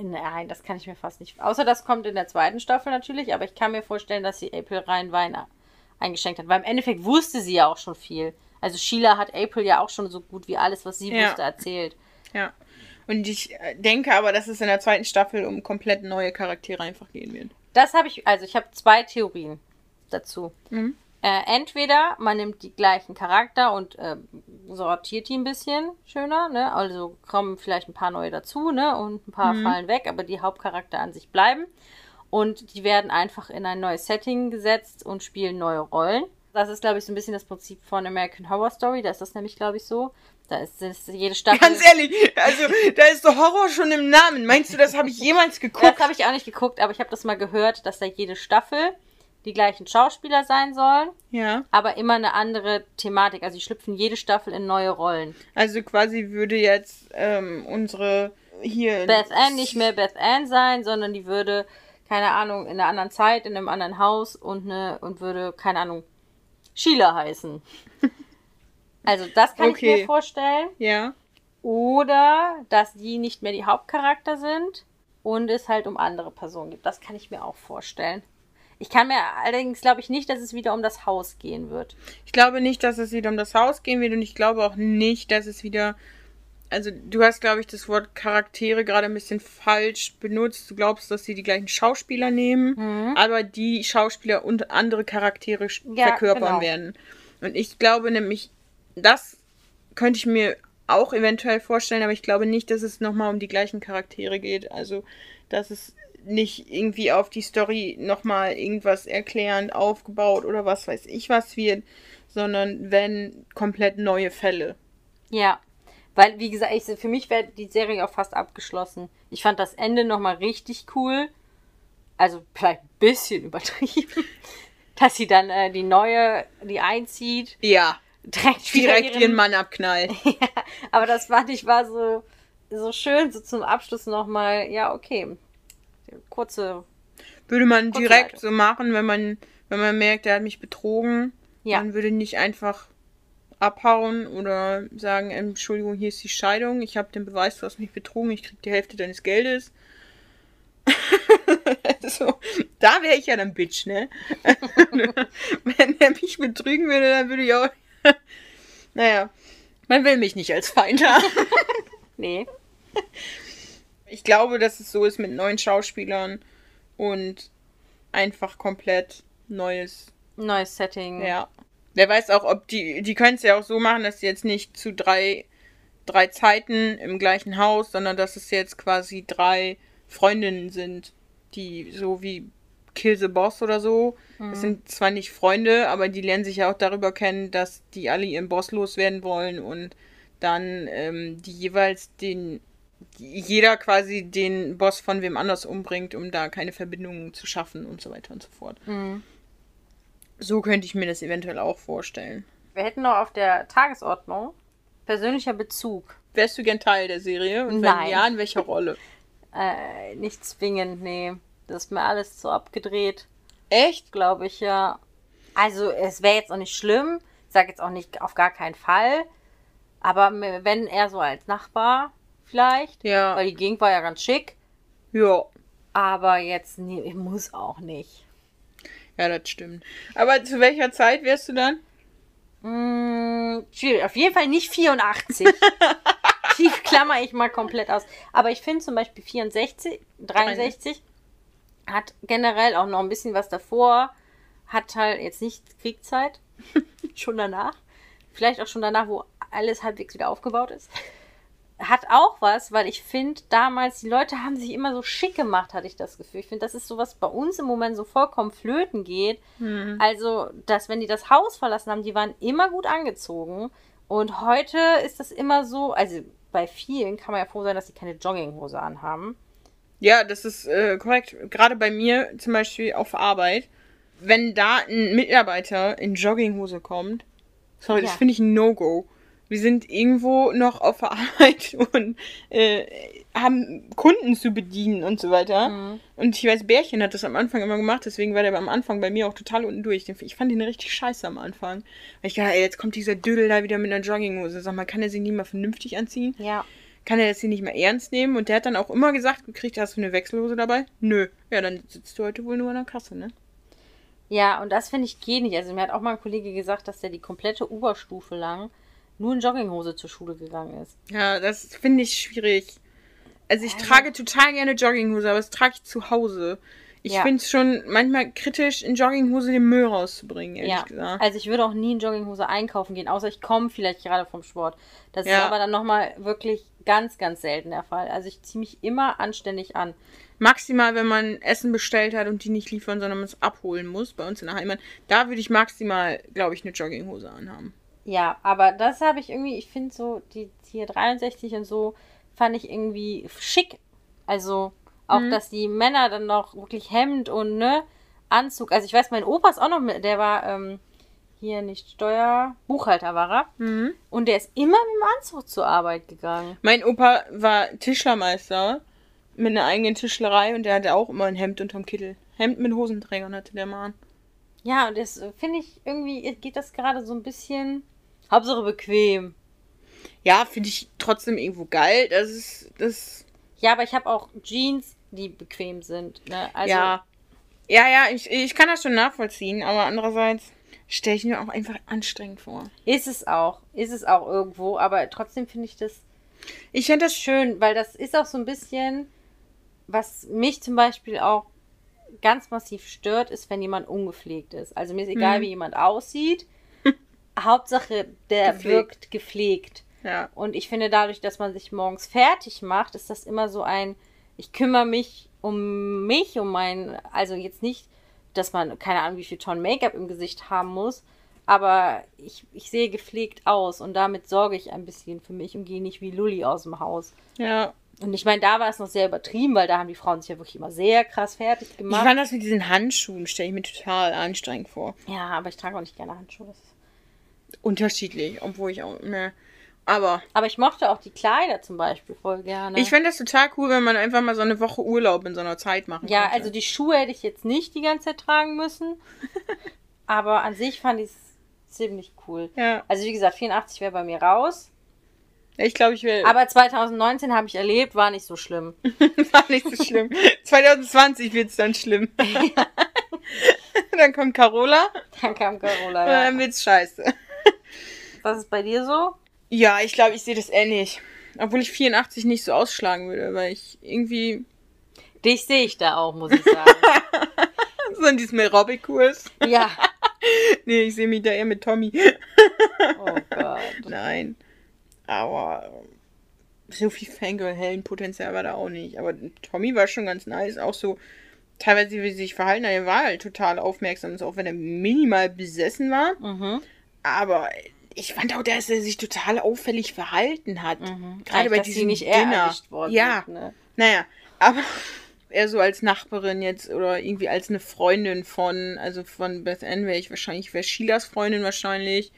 Nein, das kann ich mir fast nicht. Außer das kommt in der zweiten Staffel natürlich, aber ich kann mir vorstellen, dass sie April rein Wein eingeschenkt hat. Weil im Endeffekt wusste sie ja auch schon viel. Also Sheila hat April ja auch schon so gut wie alles, was sie Ja. wusste, erzählt. Ja. Und ich äh, denke aber, dass es in der zweiten Staffel um komplett neue Charaktere einfach gehen wird. Das habe ich, also ich habe zwei Theorien dazu. Mhm. Äh, entweder man nimmt die gleichen Charakter und äh, sortiert die ein bisschen schöner, ne? Also kommen vielleicht ein paar neue dazu, ne? Und ein paar fallen weg, aber die Hauptcharakter an sich bleiben. Und die werden einfach in ein neues Setting gesetzt und spielen neue Rollen. Das ist, glaube ich, so ein bisschen das Prinzip von American Horror Story. Da ist das nämlich, glaube ich, so. Da ist, ist jede Staffel. Ganz ehrlich, also da ist doch Horror schon im Namen. Meinst du, das habe ich jemals Das geguckt? habe ich auch nicht geguckt, aber ich habe das mal gehört, dass da jede Staffel die gleichen Schauspieler sein sollen, Ja. aber immer eine andere Thematik. Also die schlüpfen jede Staffel in neue Rollen. Also quasi würde jetzt ähm, unsere hier. Beth Ann nicht mehr Beth Ann sein, sondern die würde, keine Ahnung, in einer anderen Zeit, in einem anderen Haus und eine und würde, keine Ahnung, Sheila heißen. Also das kann ich Okay. mir vorstellen. Ja. Oder dass die nicht mehr die Hauptcharakter sind und es halt um andere Personen gibt. Das kann ich mir auch vorstellen. Ich kann mir allerdings, glaube ich, nicht, dass es wieder um das Haus gehen wird. Ich glaube nicht, dass es wieder um das Haus gehen wird und ich glaube auch nicht, dass es wieder. Also, du hast, glaube ich, das Wort Charaktere gerade ein bisschen falsch benutzt. Du glaubst, dass sie die gleichen Schauspieler nehmen, aber die Schauspieler und andere Charaktere Mhm. Ja, verkörpern genau. werden. Und ich glaube nämlich, das könnte ich mir auch eventuell vorstellen, aber ich glaube nicht, dass es nochmal um die gleichen Charaktere geht. Also, dass es nicht irgendwie auf die Story nochmal irgendwas erklärend aufgebaut oder was weiß ich was wird, sondern wenn komplett neue Fälle. Ja. Weil, wie gesagt, ich, für mich wäre die Serie auch fast abgeschlossen. Ich fand das Ende nochmal richtig cool. Also vielleicht ein bisschen übertrieben. Dass sie dann äh, die neue, die einzieht, Ja, direkt, direkt ihren- ihren Mann abknallt. Aber das fand ich war so, so schön, so zum Abschluss nochmal, ja, okay. Kurze, Würde man Kurze direkt Leitung. so machen, wenn man, wenn man merkt, er hat mich betrogen. Ja. Man würde nicht einfach abhauen oder sagen, Entschuldigung, hier ist die Scheidung, ich habe den Beweis, du hast mich betrogen, ich krieg die Hälfte deines Geldes. so, da wäre ich ja dann Bitch, ne? Wenn er mich betrügen würde, dann würde ich auch. naja, man will mich nicht als Feind haben. nee. Ich glaube, dass es so ist mit neuen Schauspielern und einfach komplett neues. Neues Setting. Ja. Wer weiß auch, ob die. Die können es ja auch so machen, dass sie jetzt nicht zu drei, drei Zeiten im gleichen Haus, sondern dass es jetzt quasi drei Freundinnen sind, die so wie Kill the Boss oder so. Das sind zwar nicht Freunde, aber die lernen sich ja auch darüber kennen, dass die alle ihren Boss loswerden wollen und dann ähm, die jeweils den jeder quasi den Boss von wem anders umbringt, um da keine Verbindungen zu schaffen und so weiter und so fort. Mhm. So könnte ich mir das eventuell auch vorstellen. Wir hätten noch auf der Tagesordnung persönlicher Bezug. Wärst du gern Teil der Serie? Und Nein. wenn ja, in welcher Rolle? Äh, nicht zwingend, nee. Das ist mir alles zu abgedreht, Echt? glaube ich, ja. Also, es wäre jetzt auch nicht schlimm. Ich sage jetzt auch nicht auf gar keinen Fall. Aber wenn er so als Nachbar vielleicht. Ja. Weil die Gegend war ja ganz schick. Ja. Aber jetzt nee, muss auch nicht. Ja, das stimmt. Aber zu welcher Zeit wärst du dann? Mm, schwierig. Auf jeden Fall nicht 84. Die klammer ich mal komplett aus. Aber ich finde zum Beispiel 64, 63 hat generell auch noch ein bisschen was davor. Hat halt jetzt nicht Kriegszeit. schon danach. Vielleicht auch schon danach, wo alles halbwegs wieder aufgebaut ist. Hat auch was, weil ich finde, damals, die Leute haben sich immer so schick gemacht, hatte ich das Gefühl. Ich finde, das ist so, was bei uns im Moment so vollkommen flöten geht. Also, dass wenn die das Haus verlassen haben, die waren immer gut angezogen. Und heute ist das immer so, also bei vielen kann man ja froh sein, dass sie keine Jogginghose anhaben. Ja, das ist äh, korrekt. Gerade bei mir zum Beispiel auf Arbeit, wenn da ein Mitarbeiter in Jogginghose kommt, sorry, das Ja. finde ich ein No-Go. wir sind irgendwo noch auf der Arbeit und äh, haben Kunden zu bedienen und so weiter. Mhm. Und ich weiß, Bärchen hat das am Anfang immer gemacht, deswegen war der am Anfang bei mir auch total unten durch. Ich fand den richtig scheiße am Anfang. Weil ich dachte, ey, jetzt kommt dieser Dödel da wieder mit einer Jogginghose. Sag mal, kann er sich nicht mal vernünftig anziehen? Ja. Kann er das hier nicht mehr ernst nehmen? Und der hat dann auch immer gesagt, gekriegt, hast du eine Wechselhose dabei? Nö. Ja, dann sitzt du heute wohl nur an der Kasse, ne? Ja, und das finde ich geht nicht. Also mir hat auch mal ein Kollege gesagt, dass der die komplette Oberstufe lang nur in Jogginghose zur Schule gegangen ist. Ja, das finde ich schwierig. Also ich Ja. trage total gerne Jogginghose, aber das trage ich zu Hause. Ich Ja. finde es schon manchmal kritisch, in Jogginghose den Müll rauszubringen, ehrlich Ja, gesagt. also ich würde auch nie in Jogginghose einkaufen gehen, außer ich komme vielleicht gerade vom Sport. Das ist Ja. aber dann nochmal wirklich ganz, ganz selten der Fall. Also ich ziehe mich immer anständig an. Maximal, wenn man Essen bestellt hat und die nicht liefern, sondern man es abholen muss, bei uns in der Heimat, da würde ich maximal, glaube ich, eine Jogginghose anhaben. Ja, aber das habe ich irgendwie, ich finde so, die hier 63 und so, fand ich irgendwie schick. Also auch, Mhm. dass die Männer dann noch wirklich Hemd und ne, Anzug. Also ich weiß, mein Opa ist auch noch mit, der war ähm, hier nicht Steuer, Buchhalter war er. Mhm. Und der ist immer mit dem Anzug zur Arbeit gegangen. Mein Opa war Tischlermeister mit einer eigenen Tischlerei und der hatte auch immer ein Hemd unterm Kittel. Hemd mit Hosenträgern hatte der Mann. Ja, und das äh, finde ich irgendwie, geht das gerade so ein bisschen. Hauptsache bequem. Ja, finde ich trotzdem irgendwo geil. Das ist, das Ja, aber ich habe auch Jeans, die bequem sind. Ne? Also, ja. Ja, ja, ich, ich kann das schon nachvollziehen, aber andererseits stelle ich mir auch einfach anstrengend vor. Ist es auch. Ist es auch irgendwo. Aber trotzdem finde ich das Ich fände das schön, weil das ist auch so ein bisschen, was mich zum Beispiel auch ganz massiv stört, ist, wenn jemand ungepflegt ist. Also mir ist egal, Mhm. wie jemand aussieht. Hauptsache, der Gepflegt. wirkt gepflegt. Ja. Und ich finde, dadurch, dass man sich morgens fertig macht, ist das immer so ein, ich kümmere mich um mich, um mein, also jetzt nicht, dass man keine Ahnung, wie viel Tonnen Make-up im Gesicht haben muss, aber ich, ich sehe gepflegt aus und damit sorge ich ein bisschen für mich und gehe nicht wie Lulli aus dem Haus. Ja. Und ich meine, da war es noch sehr übertrieben, weil da haben die Frauen sich ja wirklich immer sehr krass fertig Ich gemacht. fand das mit diesen Handschuhen, stelle ich mir total anstrengend vor. ja, aber ich trage auch nicht gerne Handschuhe. Das ist Unterschiedlich, obwohl ich auch, ne. Aber aber ich mochte auch die Kleider zum Beispiel voll gerne. ich fände das total cool, wenn man einfach mal so eine Woche Urlaub in so einer Zeit machen Ja, könnte. also die Schuhe hätte ich jetzt nicht die ganze Zeit tragen müssen. aber an sich fand ich es ziemlich cool. Ja, Also wie gesagt, 84 wäre bei mir raus. ich glaube, ich will. Aber 2019 habe ich erlebt, war nicht so schlimm. war nicht so schlimm. 2020 wird es dann schlimm. dann kommt Carola Dann kam Carola. und Ja. dann wird's scheiße. Was ist bei dir so? Ja, ich glaube, ich sehe das ähnlich. Obwohl ich 84 nicht so ausschlagen würde, weil ich irgendwie Dich sehe ich da auch, muss ich sagen. so in diesem Aerobic-Kurs. ja. Nee, ich sehe mich da eher mit Tommy. Oh Gott. Nein. Aber so viel Fangirl-Hellen-Potenzial war da auch nicht. Aber Tommy war schon ganz nice. Auch so teilweise, wie sie sich verhalten. Er war halt total aufmerksam, auch wenn er minimal besessen war. Mhm. Aber ich fand auch, dass er sich total auffällig verhalten hat. Mhm. Gerade bei dass sie diesem nicht Dinner. erwischt worden ja, sind, ne? naja. Aber eher so als Nachbarin jetzt oder irgendwie als eine Freundin von, also von Beth Ann wäre ich wahrscheinlich, wäre Sheilas Freundin wahrscheinlich.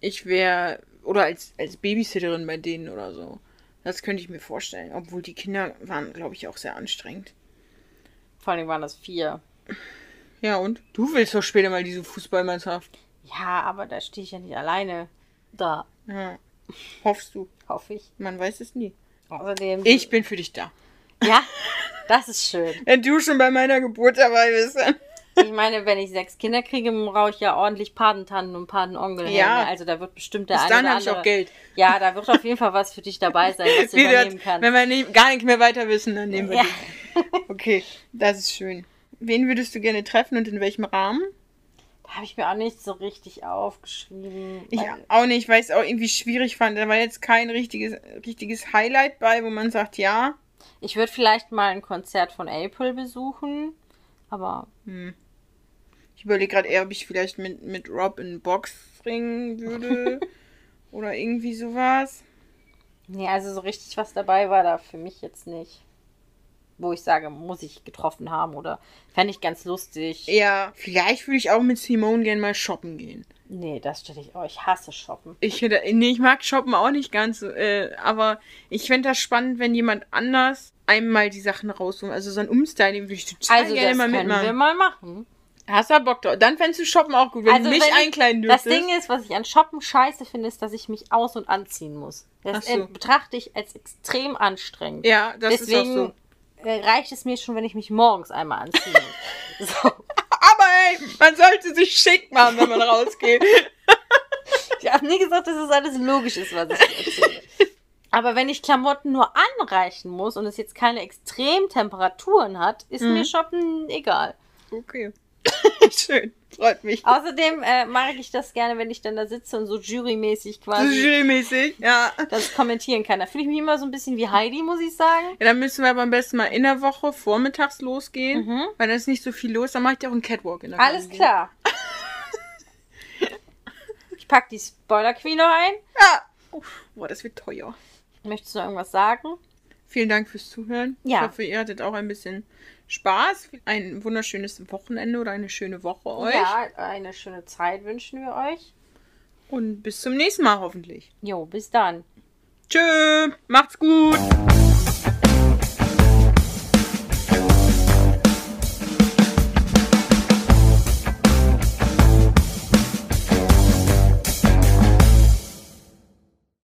Ich wäre, oder als, als Babysitterin bei denen oder so. Das könnte ich mir vorstellen. Obwohl die Kinder waren, glaube ich, auch sehr anstrengend. Vor allem waren das vier. Ja, und? Du willst doch später mal diese Fußballmannschaft. Ja, aber da stehe ich ja nicht alleine da, Ja. Hoffst du. hoffe ich. Man weiß es nie. Außerdem. Ich bin für dich da. Ja, das ist schön. Wenn du schon bei meiner Geburt dabei bist. Ich meine, wenn ich sechs Kinder kriege, brauche ich ja ordentlich Patentanten und Patenonkel. Ja. Also da wird bestimmt der Bis eine dann habe ich auch Geld. Ja, da wird auf jeden Fall was für dich dabei sein, was du Wie übernehmen kannst. wenn wir nicht, gar nicht mehr weiter wissen, dann nehmen wir Ja. dich. Okay, das ist schön. Wen würdest du gerne treffen und in welchem Rahmen? Habe ich mir auch nicht so richtig aufgeschrieben. Ich auch nicht, weil ich es auch irgendwie schwierig fand. Da war jetzt kein richtiges, richtiges Highlight bei, wo man sagt, ja. Ich würde vielleicht mal ein Konzert von April besuchen. Aber Ich überlege gerade eher, ob ich vielleicht mit, mit Rob in Boxring würde. oder irgendwie sowas. nee, also so richtig was dabei war da für mich jetzt nicht. Wo ich sage, muss ich getroffen haben oder fände ich ganz lustig. Ja, vielleicht würde ich auch mit Simone gerne mal shoppen gehen. Nee, das stelle ich. Oh, ich hasse Shoppen. Ich, nee, ich mag Shoppen auch nicht ganz, äh, aber ich fände das spannend, wenn jemand anders einmal die Sachen rausholt. Also so ein Umstyling würde ich total Also, gerne das mal können mitmachen. wir mal machen. Hast du Bock drauf? Dann fändest du Shoppen auch gut, wenn Also, du mich wenn einkleiden Das dürftest. Ding ist, was ich an Shoppen scheiße finde, ist, dass ich mich aus- und anziehen muss. Das so. äh, betrachte ich als extrem anstrengend. ja, das Deswegen ist auch so. Äh, reicht es mir schon, wenn ich mich morgens einmal anziehen muss. so. Aber ey, man sollte sich schick machen, wenn man rausgeht. Ich habe nie gesagt, dass das alles logisch ist, was ich erzähle. Aber wenn ich Klamotten nur anreichen muss und es jetzt keine Extremtemperaturen hat, ist Mhm. mir Shoppen egal. Okay. Schön. Freut mich. Außerdem äh, mag ich das gerne, wenn ich dann da sitze und so jurymäßig quasi jurymäßig, ja. das kommentieren kann. Da fühle ich mich immer so ein bisschen wie Heidi, muss ich sagen. Ja, dann müssen wir aber am besten mal in der Woche vormittags losgehen, Mhm. weil da ist nicht so viel los. Dann mache ich dir auch einen Catwalk in der Alles Galerie. klar. Ich pack die Spoiler Queen noch ein. Ja. Oh, boah, das wird teuer. Möchtest du noch irgendwas sagen? Vielen Dank fürs Zuhören. Ja. Ich hoffe, ihr hattet auch ein bisschen Spaß. Ein wunderschönes Wochenende oder eine schöne Woche euch. Ja, eine schöne Zeit wünschen wir euch. Und bis zum nächsten Mal hoffentlich. Jo, bis dann. Tschö, macht's gut.